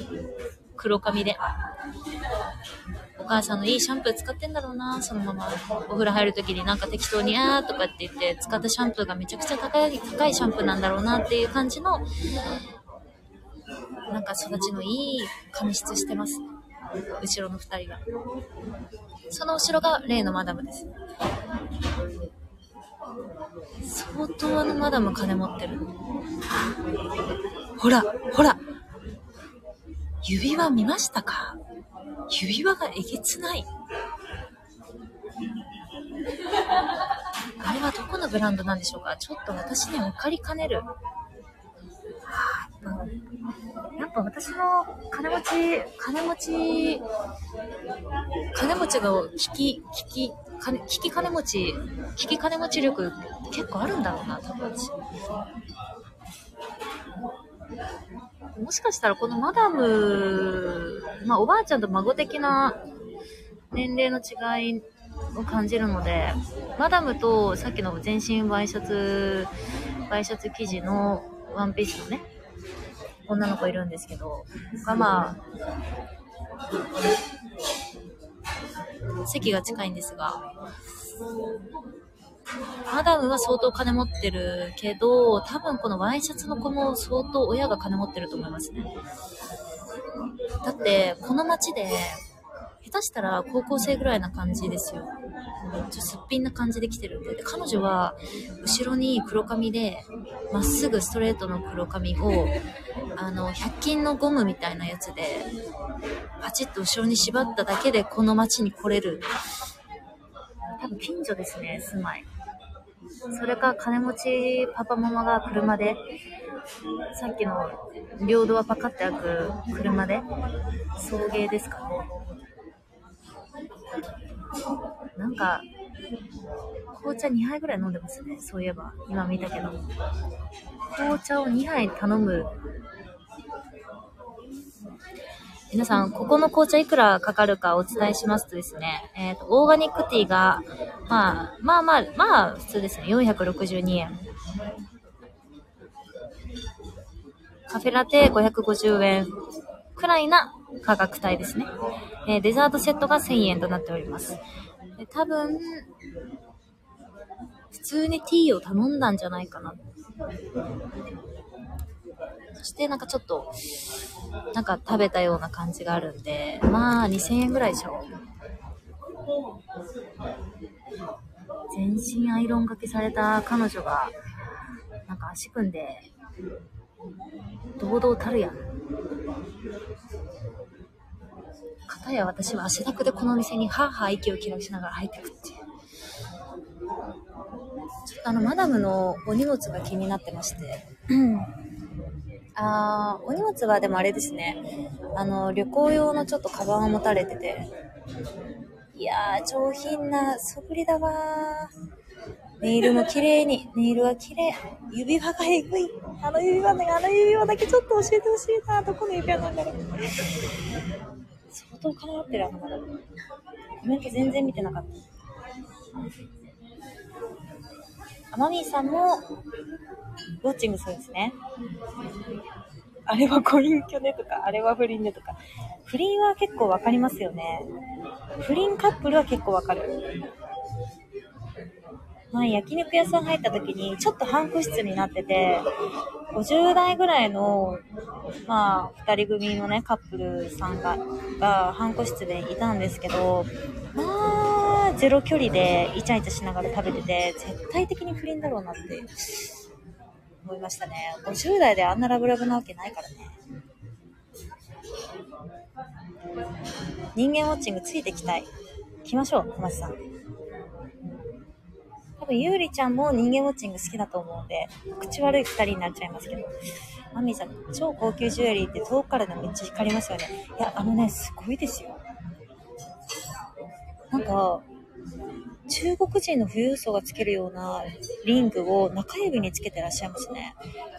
A: 黒髪で。お母さんのいいシャンプー使ってんだろうな、そのまま。お風呂入るときになんか適当に、あーとかって言って、使ったシャンプーがめちゃくちゃ高い、高いシャンプーなんだろうなっていう感じの、なんか育ちのいい髪質してます。後ろの二人が。その後ろが例のマダムです。相当あのマダム金持ってる。ほら、ほら。指輪見ましたか？指輪がえげつない。あれはどこのブランドなんでしょうか？ちょっと私に分かりかねる。はあやっぱ私の金持ち、金持ち、金持ちが聞き、聞き、金聞き金持ち、聞き金持ち力結構あるんだろうな、多分私。もしかしたらこのマダム、まあおばあちゃんと孫的な年齢の違いを感じるので、マダムとさっきの全身ワイシャツ、ワイシャツ生地のワンピースのね、女の子いるんですけど、がまあ、席が近いんですが、マダムは相当金持ってるけど、多分このワイシャツの子も相当親が金持ってると思いますね。だって、この街で、下手したら高校生ぐらいな感じですよ。ちょっとすっぴんな感じで来てるんで。で彼女は、後ろに黒髪で、まっすぐストレートの黒髪を、あの、100均のゴムみたいなやつで、パチッと後ろに縛っただけでこの街に来れる。多分近所ですね、住まい。それか金持ちパパママが車で、さっきの両ドアパカって開く車で、送迎ですかね。なんか、紅茶2杯ぐらい飲んでますね。そういえば。今見たけど。紅茶を2杯頼む。皆さん、ここの紅茶いくらかかるかお伝えしますとですね、えっ、と、オーガニックティーが、まあ、まあまあ、まあ、普通ですね。462円。カフェラテ550円くらいな価格帯ですね。えーデザートセットが1000円となっております。で多分、普通にティーを頼んだんじゃないかな。そしてなんかちょっと、なんか食べたような感じがあるんで、まあ2000円ぐらいでしょ。全身アイロンがけされた彼女が、なんか足組んで、堂々たるやん。かたや私は汗だくでこの店にハーハー息を切らしながら入ってくって。ちょっとあの、マダムのお荷物が気になってまして。あー、お荷物はでもあれですね。あの、旅行用のちょっとカバンを持たれてて。いやー、上品な素振りだわー。ネイルも綺麗に、ネイルは綺麗。指輪がえぐい。あの指輪ね、あの指輪だけちょっと教えてほしいな。どこの指輪なんだろう。相当金持ってるあのまだ。コメント全然見てなかった。アマミーさんも、ウォッチングするんですね。あれはご隠居ねとか、あれは不倫ねとか。不倫は結構わかりますよね。不倫カップルは結構わかる。前焼肉屋さん入った時に、ちょっと半個室になってて、50代ぐらいの、まあ、二人組のね、カップルさんが、が半個室でいたんですけど、まあ、ゼロ距離でイチャイチャしながら食べてて、絶対的に不倫だろうなって思いましたね。50代であんなラブラブなわけないからね。人間ウォッチングついてきたい。来ましょう、小松さん。多分、ゆうりちゃんも人間ウォッチング好きだと思うんで、口悪い二人になっちゃいますけど。マミーさん、超高級ジュエリーって遠くからでもめっちゃ光りますよね。いや、あのね、すごいですよ。なんか、中国人の富裕層がつけるようなリングを中指につけてらっしゃいますね。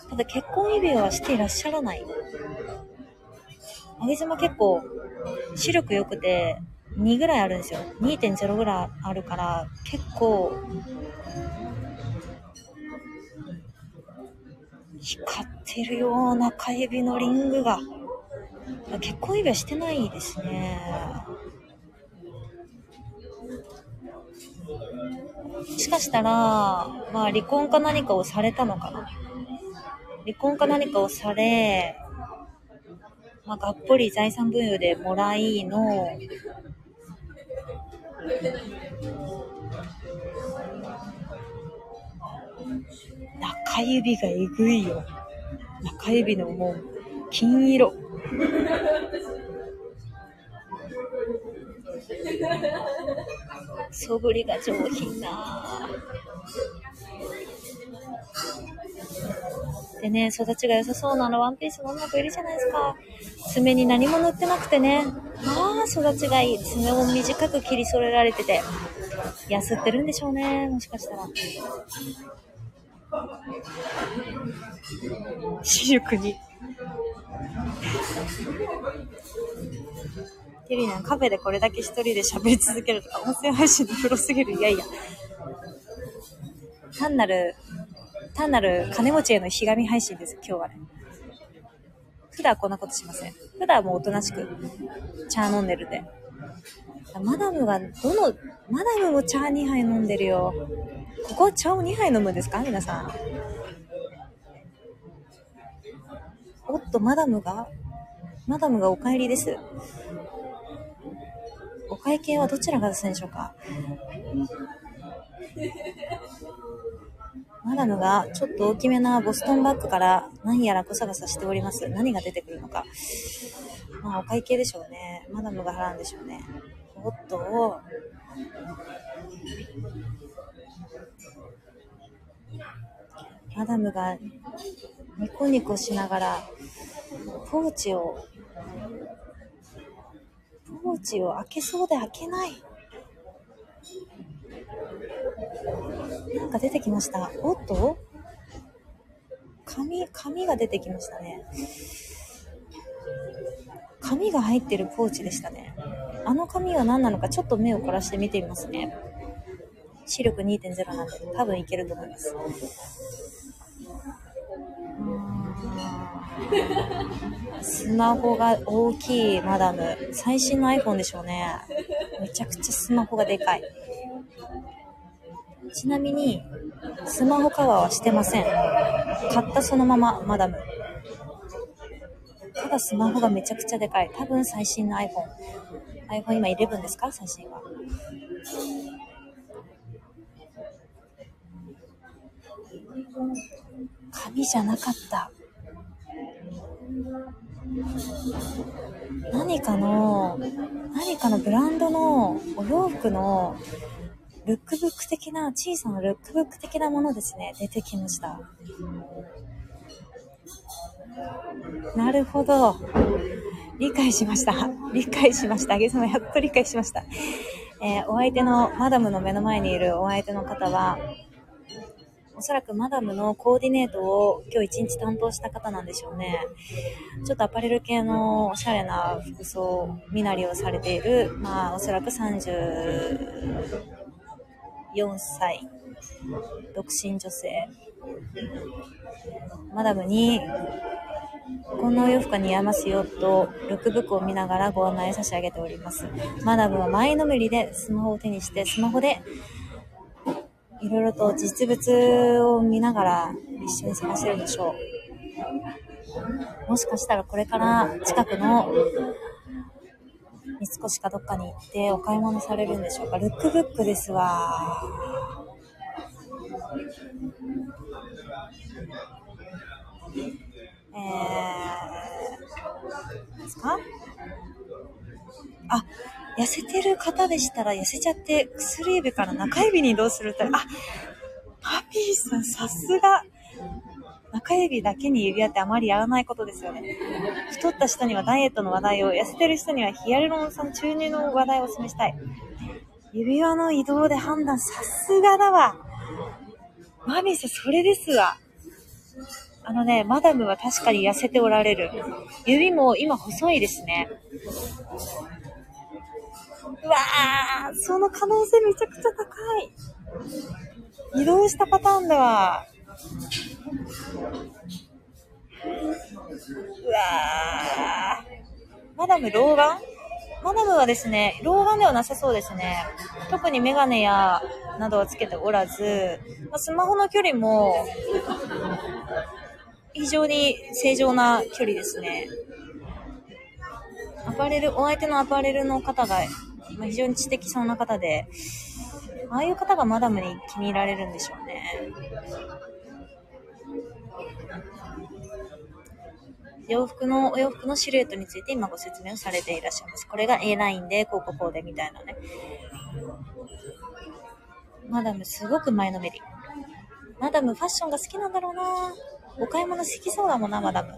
A: ただ結婚指輪はしていらっしゃらない。あげ妻結構視力良くて2ぐらいあるんですよ。2.0ぐらいあるから結構光ってるような中指のリングが。結婚指輪してないですね。もしかしたら、まあ離婚か何かをされたのかな。離婚か何かをされ、まあがっぽり財産分与でもらいの、中指がえぐいよ。中指のもう、金色。そぶりが上品なでね、育ちが良さそうなのワンピースの女の子いるじゃないですか。爪に何も塗ってなくてね。まあ、育ちがいい。爪を短く切り揃えられてて。痩せってるんでしょうね。もしかしたら。視力に。テリーナカフェでこれだけ一人で喋り続けるとか、音声配信のプロすぎる。いやいや。単なる、単なる金持ちへのひがみ配信です、今日はね。普段こんなことしません。普段もうおとなしく、茶飲んでるで。マダムが、どの、マダムも茶2杯飲んでるよ。ここは茶を2杯飲むんですか？皆さん。おっと、マダムがマダムがお帰りです。お会計はどちらが出すんでしょうか？マダムがちょっと大きめなボストンバッグから何やらゴサゴサしております。何が出てくるのか。まあお会計でしょうね。マダムが払うんでしょうね。おっと。マダムがニコニコしながらポーチをポーチを開けそうで開けない。なんか出てきました。おっと？紙、紙が出てきましたね。紙が入ってるポーチでしたね。あの紙は何なのかちょっと目を凝らして見てみますね。視力2.0なんで多分いけると思います。スマホが大きいマダム。最新の iPhone でしょうね。めちゃくちゃスマホがでかい。ちなみに、スマホカバーはしてません。買ったそのまま、マダム。ただスマホがめちゃくちゃでかい。多分最新の iPhone。iPhone 今11ですか？最新は。紙じゃなかった。何かの、何かのブランドのお洋服のルックブック的な、小さなルックブック的なものですね、出てきました。なるほど。理解しました。理解しました。あげさまやっと理解しました。えーお相手の、マダムの目の前にいるお相手の方は、おそらくマダムのコーディネートを今日一日担当した方なんでしょうね。ちょっとアパレル系のおしゃれな服装、身なりをされている、まあ、おそらく34歳、独身女性。マダムに、こんなお洋服が似合いますよと、ルックブックを見ながらご案内差し上げております。マダムは前のめりでスマホを手にして、スマホでいろいろと実物を見ながら一緒に探せるでしょう。もしかしたらこれから近くの三越かどっかに行ってお買い物されるんでしょうか。ルックブックですわ。えー、ですか？あ、痩せてる方でしたら痩せちゃって薬指から中指に移動すると、あ、パピーさんさすが。中指だけに指輪ってあまりやらないことですよね。太った人にはダイエットの話題を、痩せてる人にはヒアルロン酸注入の話題をお示したい。指輪の移動で判断、さすがだわ。マミーさん、それですわ。あのね、マダムは確かに痩せておられる。指も今細いですね。うわー、その可能性めちゃくちゃ高い。移動したパターンだわ。うわー。マダム老眼マダムはですね、老眼ではなさそうですね。特にメガネや、などはつけておらず、まスマホの距離も、非常に正常な距離ですね。アパレル、お相手のアパレルの方が、まあ、非常に知的そうな方で、ああいう方がマダムに気に入られるんでしょうね。洋服の、お洋服のシルエットについて今ご説明をされていらっしゃいます。これが A ラインで、こうこうこうでみたいなね。マダムすごく前のめり。マダムファッションが好きなんだろうなお買い物好きそうだもんな、マダム。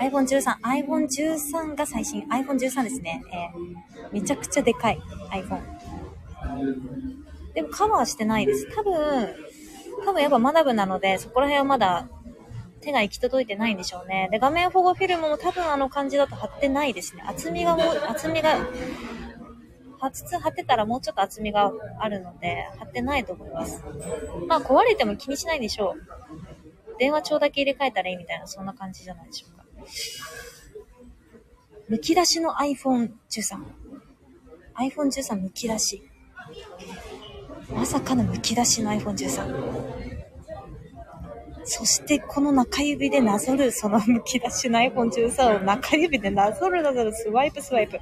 A: iPhone13、iPhone13 が最新、iPhone13 ですね。えーめちゃくちゃでかい iPhone。でもカバーしてないです。多分、多分やっぱマダムなので、そこら辺はまだ手が行き届いてないんでしょうね。で、画面保護フィルムも多分あの感じだと貼ってないですね。厚みがもう、厚みが、初貼ってたらもうちょっと厚みがあるので、貼ってないと思います。まあ壊れても気にしないでしょう。電話帳だけ入れ替えたらいいみたいな、そんな感じじゃないでしょうか。むき出しの iPhone13。iPhone13 むき出し。まさかのむき出しの iPhone13。そしてこの中指でなぞる、そのむき出しの iPhone13 を中指でなぞるなぞる、スワイプスワイプ。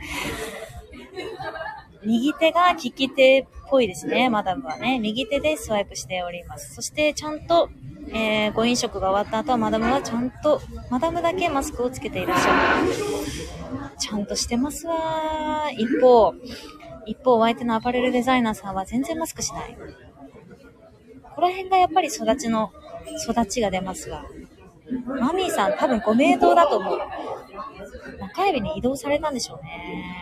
A: 右手が利き手っぽいですね、マダムはね。右手でスワイプしております。そしてちゃんと、えー、ご飲食が終わった後はマダムはちゃんと、マダムだけマスクをつけていらっしゃる。ちゃんとしてますわ。一方、一方、お相手のアパレルデザイナーさんは全然マスクしない。ここら辺がやっぱり育ちの、育ちが出ますわ。マミーさん多分ご名答だと思う。中指に移動されたんでしょうね。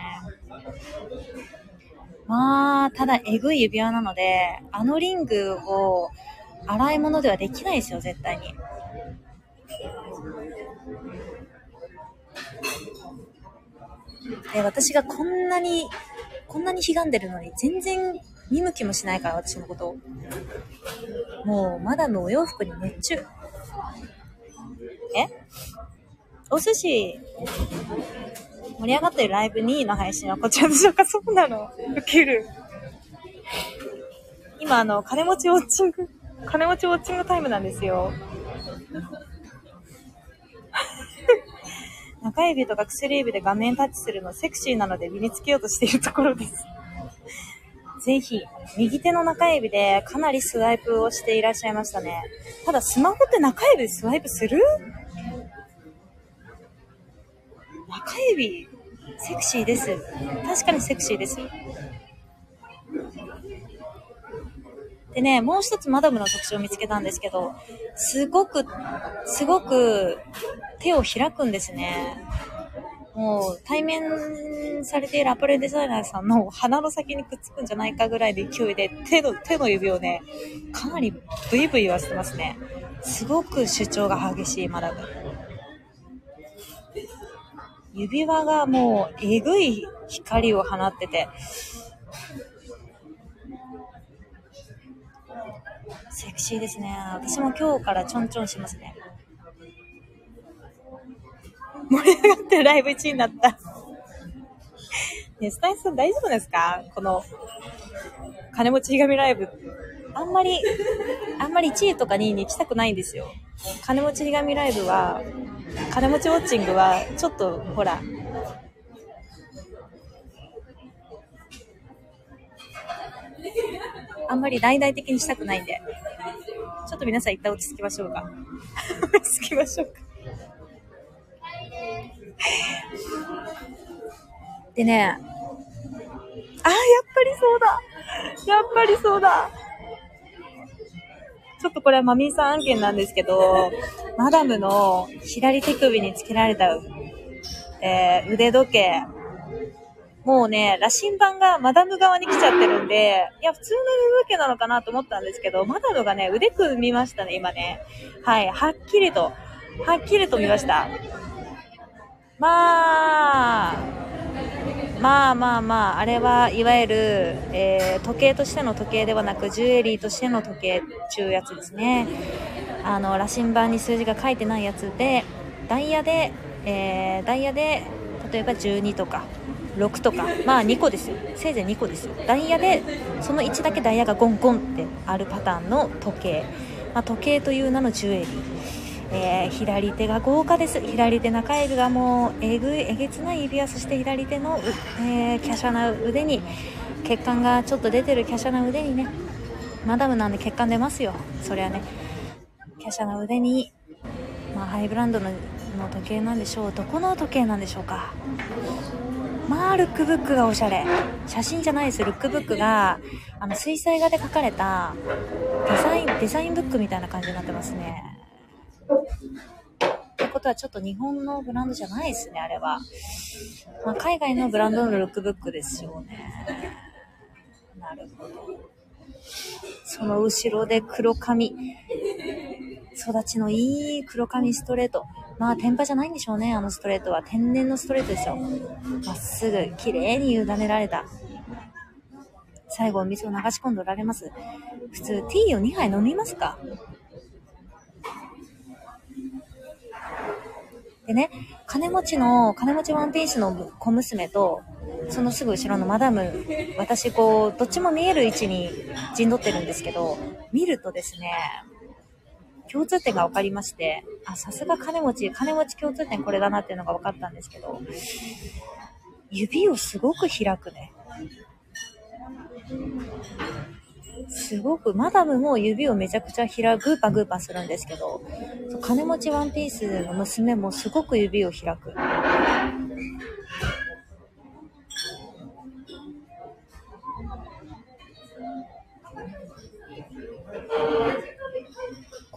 A: まあ、ただ、えぐい指輪なので、あのリングを洗い物ではできないですよ、絶対に。で、私がこんなに、こんなに悲んでるのに、全然見向きもしないから、私のこと。もう、マダムお洋服に熱中。え？お寿司、盛り上がってるライブ2位の配信はこちらでしょうか？そうなのウケる。今、あの、金持ちウォッチング、金持ちウォッチングタイムなんですよ。中指とか薬指で画面タッチするのセクシーなので身につけようとしているところです。ぜひ、右手の中指でかなりスワイプをしていらっしゃいましたね。ただ、スマホって中指でスワイプする？中指、セクシーです。確かにセクシーです。でね、もう一つマダムの特徴を見つけたんですけど、すごく、すごく手を開くんですね。もう対面されているアパレルデザイナーさんの鼻の先にくっつくんじゃないかぐらいの勢いで手の、手の指をね、かなりブイブイ言わせてますね。すごく主張が激しいマダム。指輪がもうえぐい光を放ってて、クシーですね。私も今日からちょんちょんしますね。盛り上がってるライブ1位になった。ね、スタイフさん大丈夫ですか？この、金持ちひがみライブ。あんまり、あんまり1位とか2位に行きたくないんですよ。金持ちひがみライブは、金持ちウォッチングは、ちょっと、ほら、あんまり大々的にしたくないんで。ょっと皆さん一旦落ち着きましょうか。落ち着きましょうか。でね、あ、やっぱりそうだ。やっぱりそうだ。ちょっとこれはマミーさん案件なんですけど、マダムの左手首につけられた、えー、腕時計。もうね、羅針盤がマダム側に来ちゃってるんで、いや、普通の腕時計なのかなと思ったんですけど、マダムがね、腕組みましたね、今ね。はい、はっきりと、はっきりと見ました。まあ、まあまあまあ、あれはいわゆる、えー、時計としての時計ではなく、ジュエリーとしての時計っていうやつですね。あの、羅針盤に数字が書いてないやつで、ダイヤで、えー、ダイヤで、例えば12とか、6とか、まあ2個ですよ。せいぜい2個ですよ。ダイヤで、その1だけダイヤがゴンゴンってあるパターンの時計。まあ、時計という名のジュエリー。えー、左手が豪華です。左手中指がもうえぐい、えげつない指輪、そして左手の、えー、華奢な腕に、血管がちょっと出てる華奢な腕にね、マダムなんで血管出ますよ。そりゃね。華奢な腕に、まあ、ハイブランドのの時計なんでしょう。どこの時計なんでしょうか。まあ、ルックブックがおしゃれ。写真じゃないです。ルックブックが、あの、水彩画で描かれた、デザイン、デザインブックみたいな感じになってますね。ってことはちょっと日本のブランドじゃないですね、あれは。まあ、海外のブランドのルックブックですよね。なるほど。その後ろで黒髪。育ちのいい黒髪ストレート。まあ、天パじゃないんでしょうね、あのストレートは。天然のストレートですよ。まっすぐ、綺麗に委ねられた。最後、お水を流し込んでおられます。普通、ティーを2杯飲みますかでね、金持ちの、金持ちワンピースの小娘と、そのすぐ後ろのマダム、私こう、どっちも見える位置に陣取ってるんですけど、見るとですね、共通点が分かりまして、あ、さすが金持ち、金持ち共通点これだなっていうのが分かったんですけど、指をすごく開くね。すごく、マダムも指をめちゃくちゃ開く、グーパグーパするんですけど、金持ちワンピースの娘もすごく指を開く。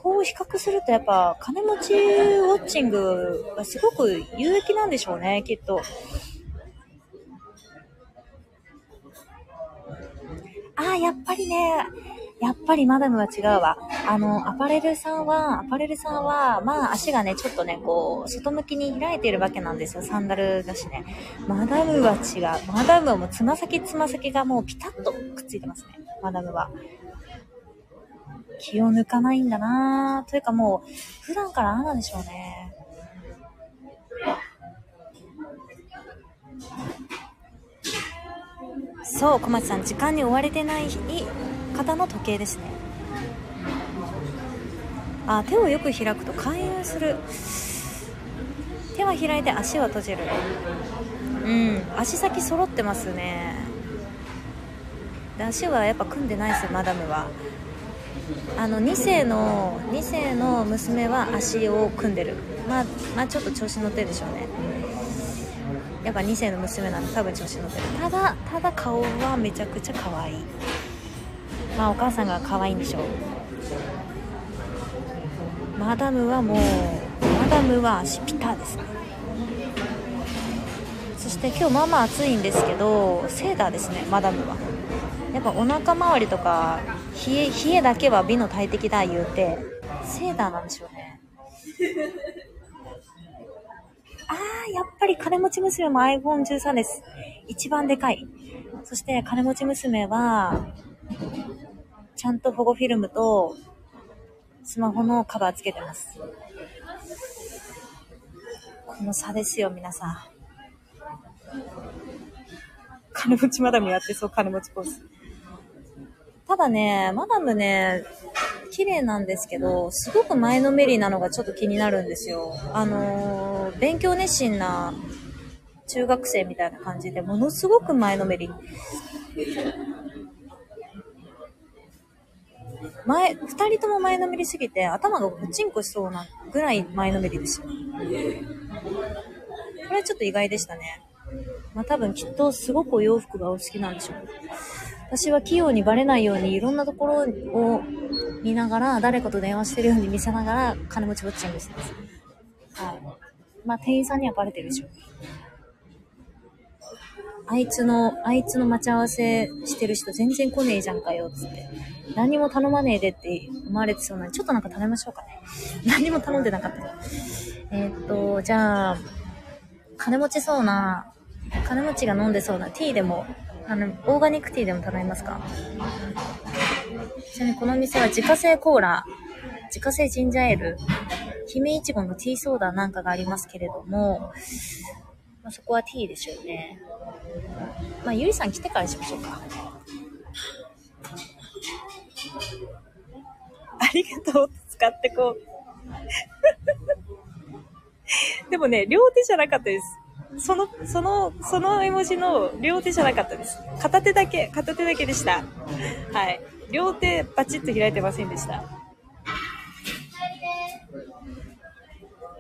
A: こう比較するとやっぱ金持ちウォッチングはすごく有益なんでしょうね、きっと。ああ、やっぱりね、やっぱりマダムは違うわ。あの、アパレルさんは、アパレルさんは、まあ足がね、ちょっとね、こう、外向きに開いているわけなんですよ。サンダルだしね。マダムは違う。マダムはもうつま先つま先がもうピタッとくっついてますね。マダムは。気を抜かないんだな。というかもう、普段からああなんでしょうね。そう、小松さん、時間に追われてない方の時計ですね。あ手をよく開くと開運する手は開いて足は閉じるうん足先揃ってますね足はやっぱ組んでないですよマダムはあの2世の2世の娘は足を組んでる。まあまあちょっと調子乗ってるでしょうね。やっぱ2世の娘なんで多分調子乗ってる。ただただ顔はめちゃくちゃ可愛い。まあお母さんが可愛いんでしょう。マダムはもうマダムは足ピターですね。そして今日まあまあ暑いんですけどセーターですねマダムは。やっぱお腹周りとか冷え冷えだけは美の大敵だ言うてセーターなんでしょうね。あーやっぱり金持ち娘も iPhone13 です。一番でかい。そして金持ち娘はちゃんと保護フィルムとスマホのカバーつけてます。この差ですよ皆さん。金持ちマダムやってそう金持ちポーズ。ただね、マダムね、綺麗なんですけど、すごく前のめりなのがちょっと気になるんですよ。あのー勉強熱心な中学生みたいな感じで、ものすごく前のめり。前、二人とも前のめりすぎて、頭がプチンコしそうなぐらい前のめりですよ。これはちょっと意外でしたね。まあ多分きっとすごくお洋服がお好きなんでしょう。私は器用にバレないようにいろんなところを見ながら、誰かと電話してるように見せながら、金持ちウォッチングしてます。はい。まあ店員さんにはバレてるでしょう。あいつの、あいつの待ち合わせしてる人全然来ねえじゃんかよ、つって。何も頼まねえでって思われてそうなんで、ちょっとなんか食べましょうかね。何も頼んでなかった。えーっと、じゃあ、金持ちそうな、金持ちが飲んでそうなティーでも、あの、オーガニックティーでも頼みますか？ちなみにこの店は自家製コーラ、自家製ジンジャーエール、姫いちごのティーソーダなんかがありますけれども、まあ、そこはティーでしょうね。まあ、ゆりさん来てからしましょうか。ありがとう使ってこう。でもね、両手じゃなかったです。その、その、その絵文字の両手じゃなかったです。片手だけ、片手だけでした。はい。両手バチッと開いてませんでした。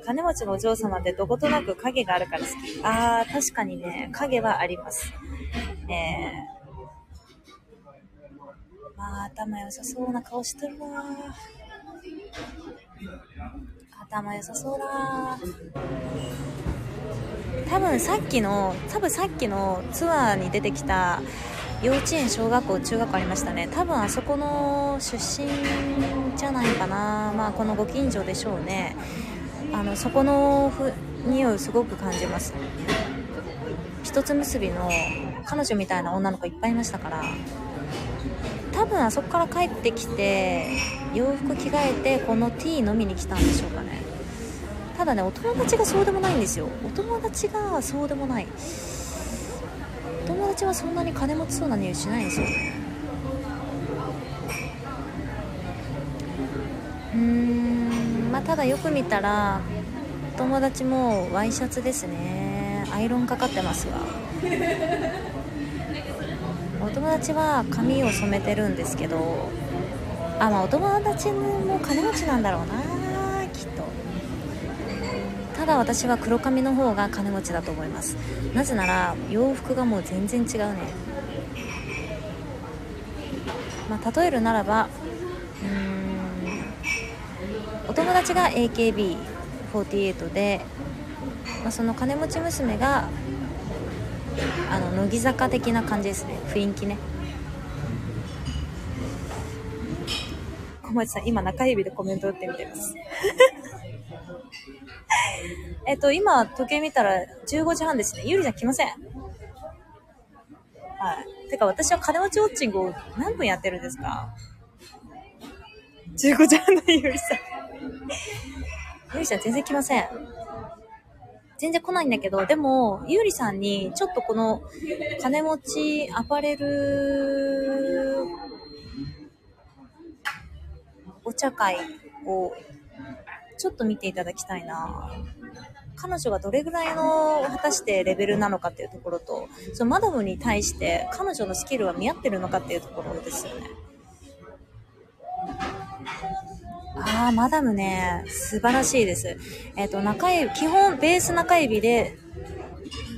A: 金持ちのお嬢様ってどことなく影があるから好き。あー、確かにね、影はあります。えー。まあ、頭良さそうな顔してるな頭良さそうだ多分さっきの多分さっきのツアーに出てきた幼稚園小学校中学校ありましたね。多分あそこの出身じゃないかな。まあこのご近所でしょうね。あのそこのふ匂いすごく感じます。一つ結びの彼女みたいな女の子いっぱいいましたから。多分あそこから帰ってきて洋服着替えてこのティー飲みに来たんでしょうかね。ただねお友達がそうでもないんですよ。お友達がそうでもない。お友達はそんなに金持ちそうな匂いしないんですよ。うんまあただよく見たらお友達もワイシャツですね。アイロンかかってますわ。お友達は髪を染めてるんですけどあまあお友達も金持ちなんだろうな。だ私は黒髪の方が金持ちだと思います。なぜなら洋服がもう全然違うね。まあ例えるならばうんお友達が AKB48 で、まあ、その金持ち娘があの乃木坂的な感じですね。雰囲気ね。小町さん今中指でコメント打ってみてます。えっと今時計見たら15時半ですね。ゆりちゃん来ません。はい。てか私は金持ちウォッチングを何分やってるんですか？15時半のゆりさ。んゆりちゃん全然来ません。全然来ないんだけど、でも、ゆうりさんに、ちょっとこの、金持ちアパレル、お茶会をちょっと見ていただきたいな彼女がどれぐらいの果たしてレベルなのかっていうところと、そのマダムに対して彼女のスキルは見合ってるのかっていうところですよね。ああ、マダムね、素晴らしいです。えっ、と、中指、基本ベース中指で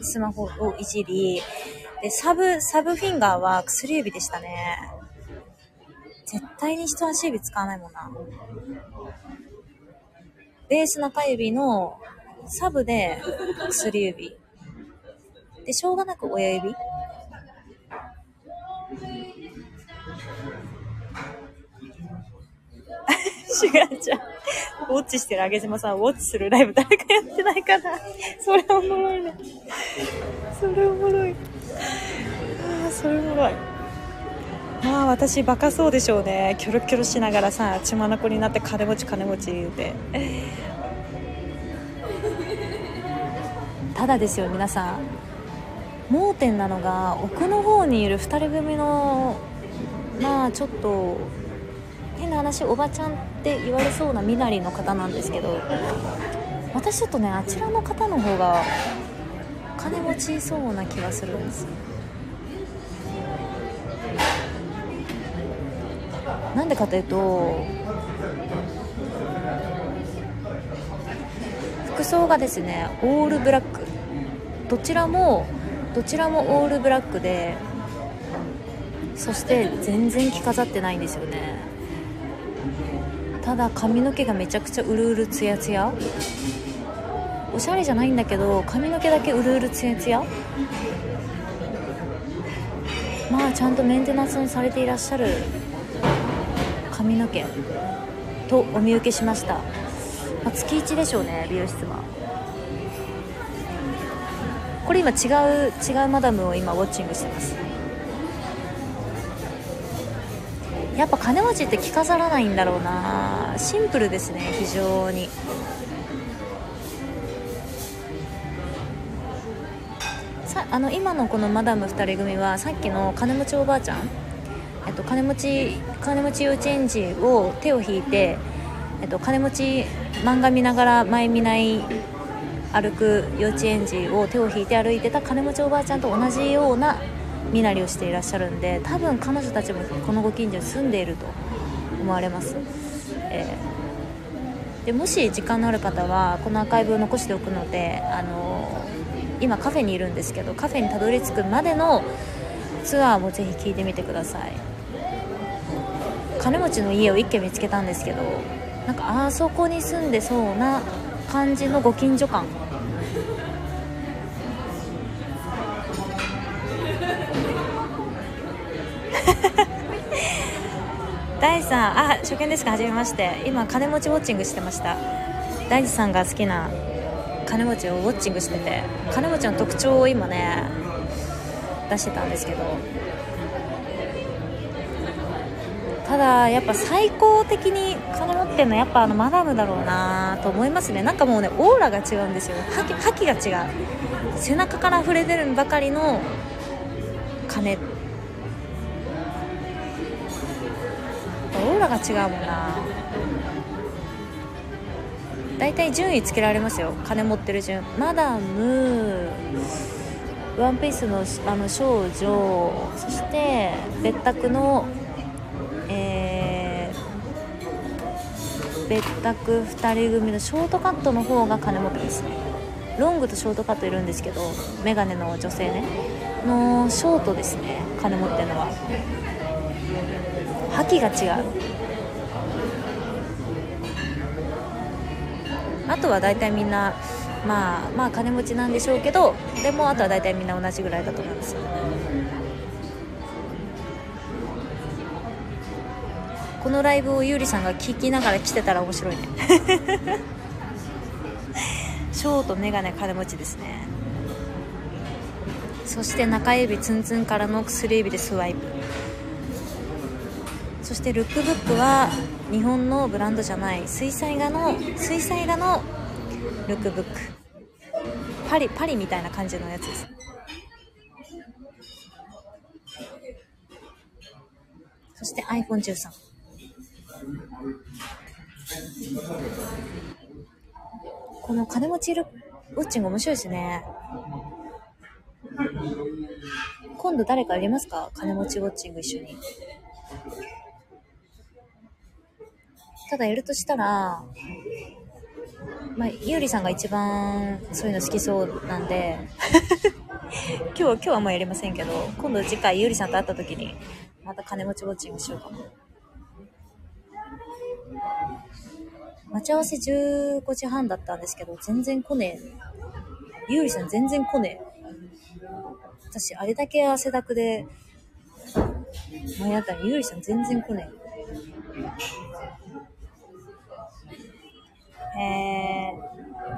A: スマホをいじり、で、サブ、サブフィンガーは薬指でしたね。絶対に人差し指使わないもんな。ベース中指のサブで薬指。で、しょうがなく親指。違うじゃん。ウォッチしてるあげじまさん、ウォッチするライブ誰かやってないかな。それおもろいね。それおもろい。ああ、それおもろい。まあ私バカそうでしょうね。キョロキョロしながらさ、血眼になって金持ち金持ち言うて。ただですよ、皆さん。盲点なのが、奥の方にいる2人組の、まあちょっと、変な話おばちゃんって言われそうな身なりの方なんですけど私ちょっとねあちらの方の方が金持ちそうな気がするんですよなんでかというと服装がですねオールブラック。どちらもどちらもオールブラックでそして全然着飾ってないんですよね。ただ髪の毛がめちゃくちゃうるうるツヤツヤ。おしゃれじゃないんだけど髪の毛だけうるうるツヤツヤ。まあちゃんとメンテナンスをされていらっしゃる髪の毛とお見受けしました、まあ、月1でしょうね美容室は。これ今違う違うマダムを今ウォッチングしてます。やっぱ金持ちって着飾らないんだろうな。シンプルですね非常に。さあの今のこのマダム2人組はさっきの金持ちおばあちゃん、えっと、金持ち金持ち幼稚園児を手を引いて、えっと、金持ち漫画見ながら前見ない歩く幼稚園児を手を引いて歩いてた金持ちおばあちゃんと同じような身なりをしていらっしゃるんで多分彼女たちもこのご近所に住んでいると思われます、えー、でもし時間のある方はこのアーカイブを残しておくので、あのー、今カフェにいるんですけどカフェにたどり着くまでのツアーもぜひ聞いてみてください。金持ちの家を1軒見つけたんですけどなんかあそこに住んでそうな感じのご近所感。大地さんあ初見ですか？はじめまして。今金持ちウォッチングしてました。大地さんが好きな金持ちをウォッチングしてて金持ちの特徴を今ね出してたんですけどただやっぱ最高的に金持ってるのはやっぱあのマダムだろうなと思いますね。なんかもうねオーラが違うんですよ。覇気覇気が違う。背中から溢れ出るばかりの金。オーラが違うもんな。大体順位つけられますよ。金持ってる順。マダムワンピースのあの少女そして別宅の別宅2人組のショートカットの方が金持ってですね。ロングとショートカットいるんですけどメガネの女性ね。のショートですね。金持ってるのは。覇気が違う。あとは大体みんなまあまあ金持ちなんでしょうけどでもあとは大体みんな同じぐらいだと思いますよ。このライブをゆうりさんが聞きながら来てたら面白いね。ショートメガネ金持ちですね。そして中指ツンツンからの薬指でスワイプ。そしてルックブックは日本のブランドじゃない水彩画の水彩画のルックブック。パリパリみたいな感じのやつです。そして iPhone13 この金持ちルウォッチング面白いですね。今度誰か入れますか？金持ちウォッチング一緒に。ただやるとしたら、まあ、ゆうりさんが一番そういうの好きそうなんで、今日は、今日はもうやりませんけど、今度次回ゆうりさんと会った時に、また金持ちウォッチングしようかな。待ち合わせ15時半だったんですけど、全然来ねえ。ゆうりさん全然来ねえ。私、あれだけ汗だくで、前あったらゆうりさん全然来ねえ。え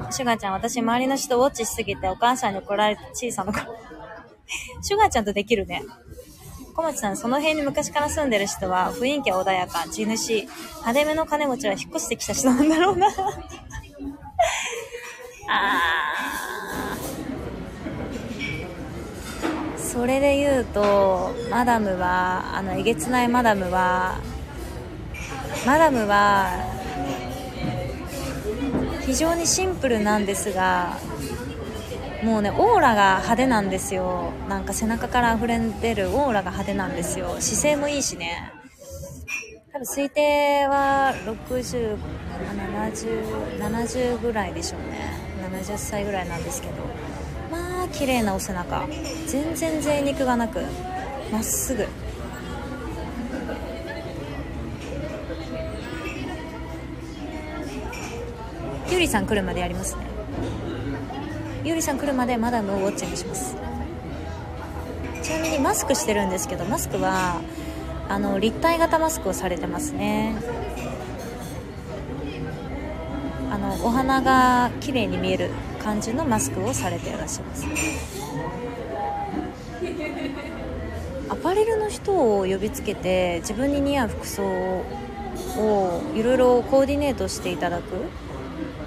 A: ー、シュガーちゃん、私周りの人ウォッチしすぎてお母さんに怒られて小さな子。シュガーちゃんとできるね。小町さん、その辺に昔から住んでる人は雰囲気は穏やか、地主、派手めの金持ちは引っ越してきた人なんだろうな。あー。それで言うと、マダムは、あの、えげつないマダムは、マダムは、非常にシンプルなんですが、もうね、オーラが派手なんですよ。なんか背中から溢れ出るオーラが派手なんですよ。姿勢もいいしね。多分推定は60、70、70ぐらいでしょうね。70歳ぐらいなんですけど。まあ、綺麗なお背中。全然贅肉がなく、まっすぐ。ゆりさん来るまでやりますね。ゆりさん来るまでマダムをウォッチングします。ちなみにマスクしてるんですけどマスクはあの立体型マスクをされてますね。あのお花が綺麗に見える感じのマスクをされていらっしゃいます。アパレルの人を呼びつけて自分に似合う服装をいろいろコーディネートしていただく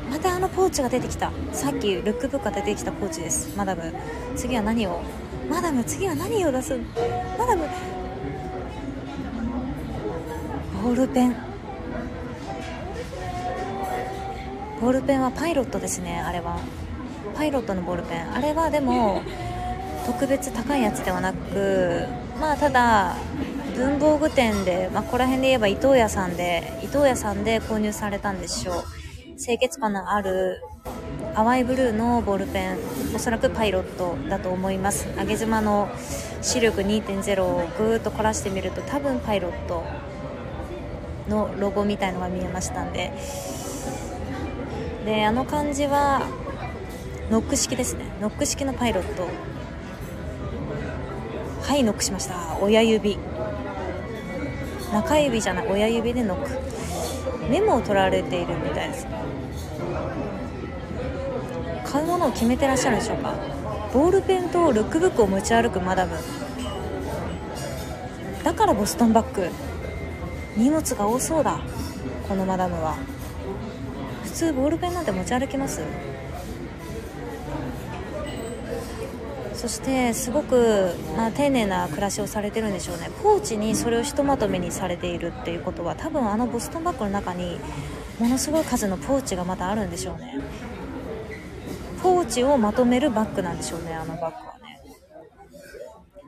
A: またあのポーチが出てきた。さっきルックブックが出てきたポーチです。マダム次は何を？マダム次は何を出す？マダムボールペン。ボールペンはパイロットですねあれは。パイロットのボールペン。あれはでも特別高いやつではなくまあただ文房具店で、まあ、ここら辺で言えば伊藤屋さんで伊藤屋さんで購入されたんでしょう。清潔感のある淡いブルーのボールペンおそらくパイロットだと思います。上げ妻の視力2.0をぐーっと凝らしてみると多分パイロットのロゴみたいのが見えましたんで。であの感じはノック式ですね。ノック式のパイロット。はいノックしました。親指。中指じゃない。親指でノック。メモを取られているみたいです。買うものを決めてらっしゃるでしょうか。ボールペンとルックブックを持ち歩くマダム。だからボストンバッグ。荷物が多そうだ。このマダムは。普通ボールペンなんて持ち歩きます？そしてすごく、まあ、丁寧な暮らしをされてるんでしょうね。ポーチにそれをひとまとめにされているっていうことは多分あのボストンバッグの中にものすごい数のポーチがまたあるんでしょうね。ポーチをまとめるバッグなんでしょうねあのバッグはね。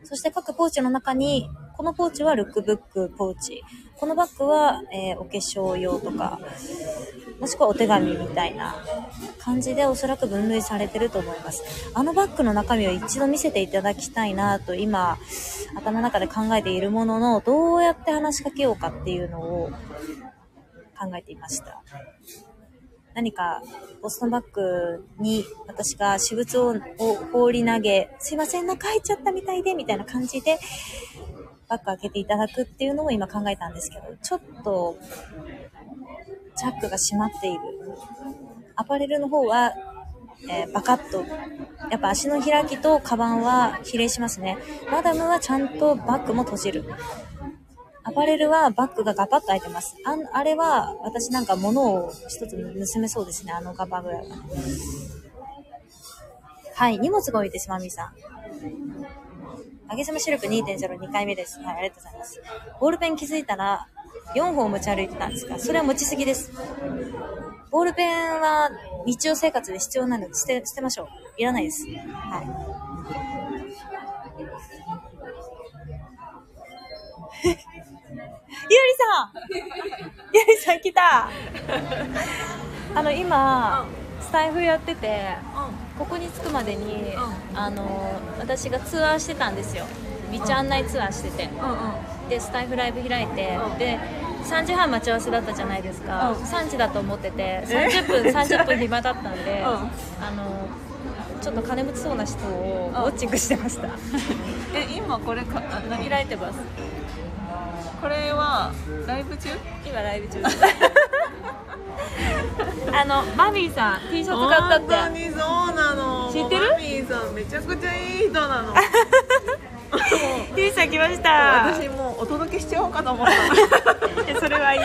A: そして各ポーチの中にこのポーチはルックブックポーチ。このバッグは、えー、お化粧用とかもしくはお手紙みたいな感じでおそらく分類されてると思います。あのバッグの中身を一度見せていただきたいなと今、頭の中で考えているものの、どうやって話しかけようかっていうのを考えていました。何か、ボストンバッグに私が私物を放り投げ、すいません、中入っちゃったみたいで、みたいな感じで、バッグ開けていただくっていうのを今考えたんですけど、ちょっと、チャックが閉まっている。アパレルの方は、えー、バカッと、やっぱ足の開きとカバンは比例しますね。マダムはちゃんとバッグも閉じる。アパレルはバッグがガパッと開いてます。ああれは、私なんか物を一つ盗めそうですね、あのガバぐらいは。はい、荷物が多いです、マミーさん。あげさま視力2.02回目です。はい、ありがとうございます。ボールペン気づいたら、4本持ち歩いてたんですが、それは持ちすぎです。ボールペンは日常生活で必要なので捨て、捨てましょう。いらないです。はい。ゆうりさん ゆうりさん来た あの、今、スタイフやってて、うんここに着くまでに、あの、私がツアーしてたんですよ。道案内ツアーしてて。で、スタイフライブ開いて、で、3時半待ち合わせだったじゃないですか。3時だと思ってて、30分、30分暇だったんで、あの、ちょっと金持ちそうな人をウォッチングしてました。
D: え今これか
A: 開いてます。
D: これはライブ中？
A: 今ライブ中です。あの、マミーさん、T シャツ買ったって。
D: 本当にそうなの
A: 知ってる？
D: マミーさんめちゃくちゃいい人なの
A: T さん来ました。
D: 私もうお届けしちゃおうかと思った
A: えそれはいい。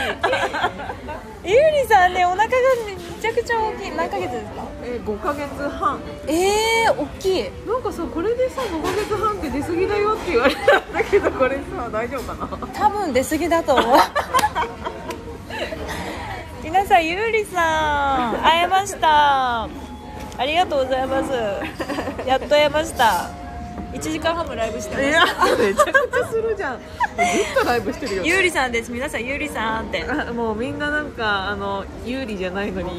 A: ゆうりさんね、お腹がめちゃくちゃ大きい。何ヶ月ですか？
D: え5ヶ月半
A: えー、大きい。
D: なんかさこれでさ5ヶ月半って出過ぎだよって言われたんだけどこれさ大丈夫かな？
A: 多分出過ぎだと思う。皆さん、ゆうりさん、会えました。ありがとうございます。やっと会えました。1時間半もライブしてます。
D: いやめちゃくちゃするじゃんずっとライブしてるよ
A: ゆうりさんです。皆さん、ゆうりさんって。
D: あもうみんななんかあの有利じゃないのに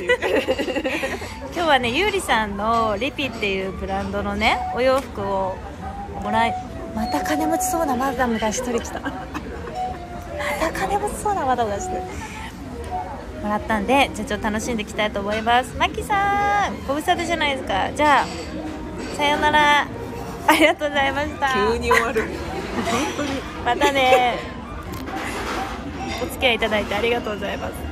D: 有利って言って
A: 今日はねゆうりさんのリピっていうブランドのねお洋服をもらいまた金持ちそうなマダムが一人来たまた金持ちそうなマダムが一人もらったんでじゃあちょっと楽しんでいきたいと思います。マキさんご無沙汰じゃないですか。じゃあさようなら。ありがとうございました。
D: 急に終わる。本当に。
A: またね。お付き合いいただいてありがとうございます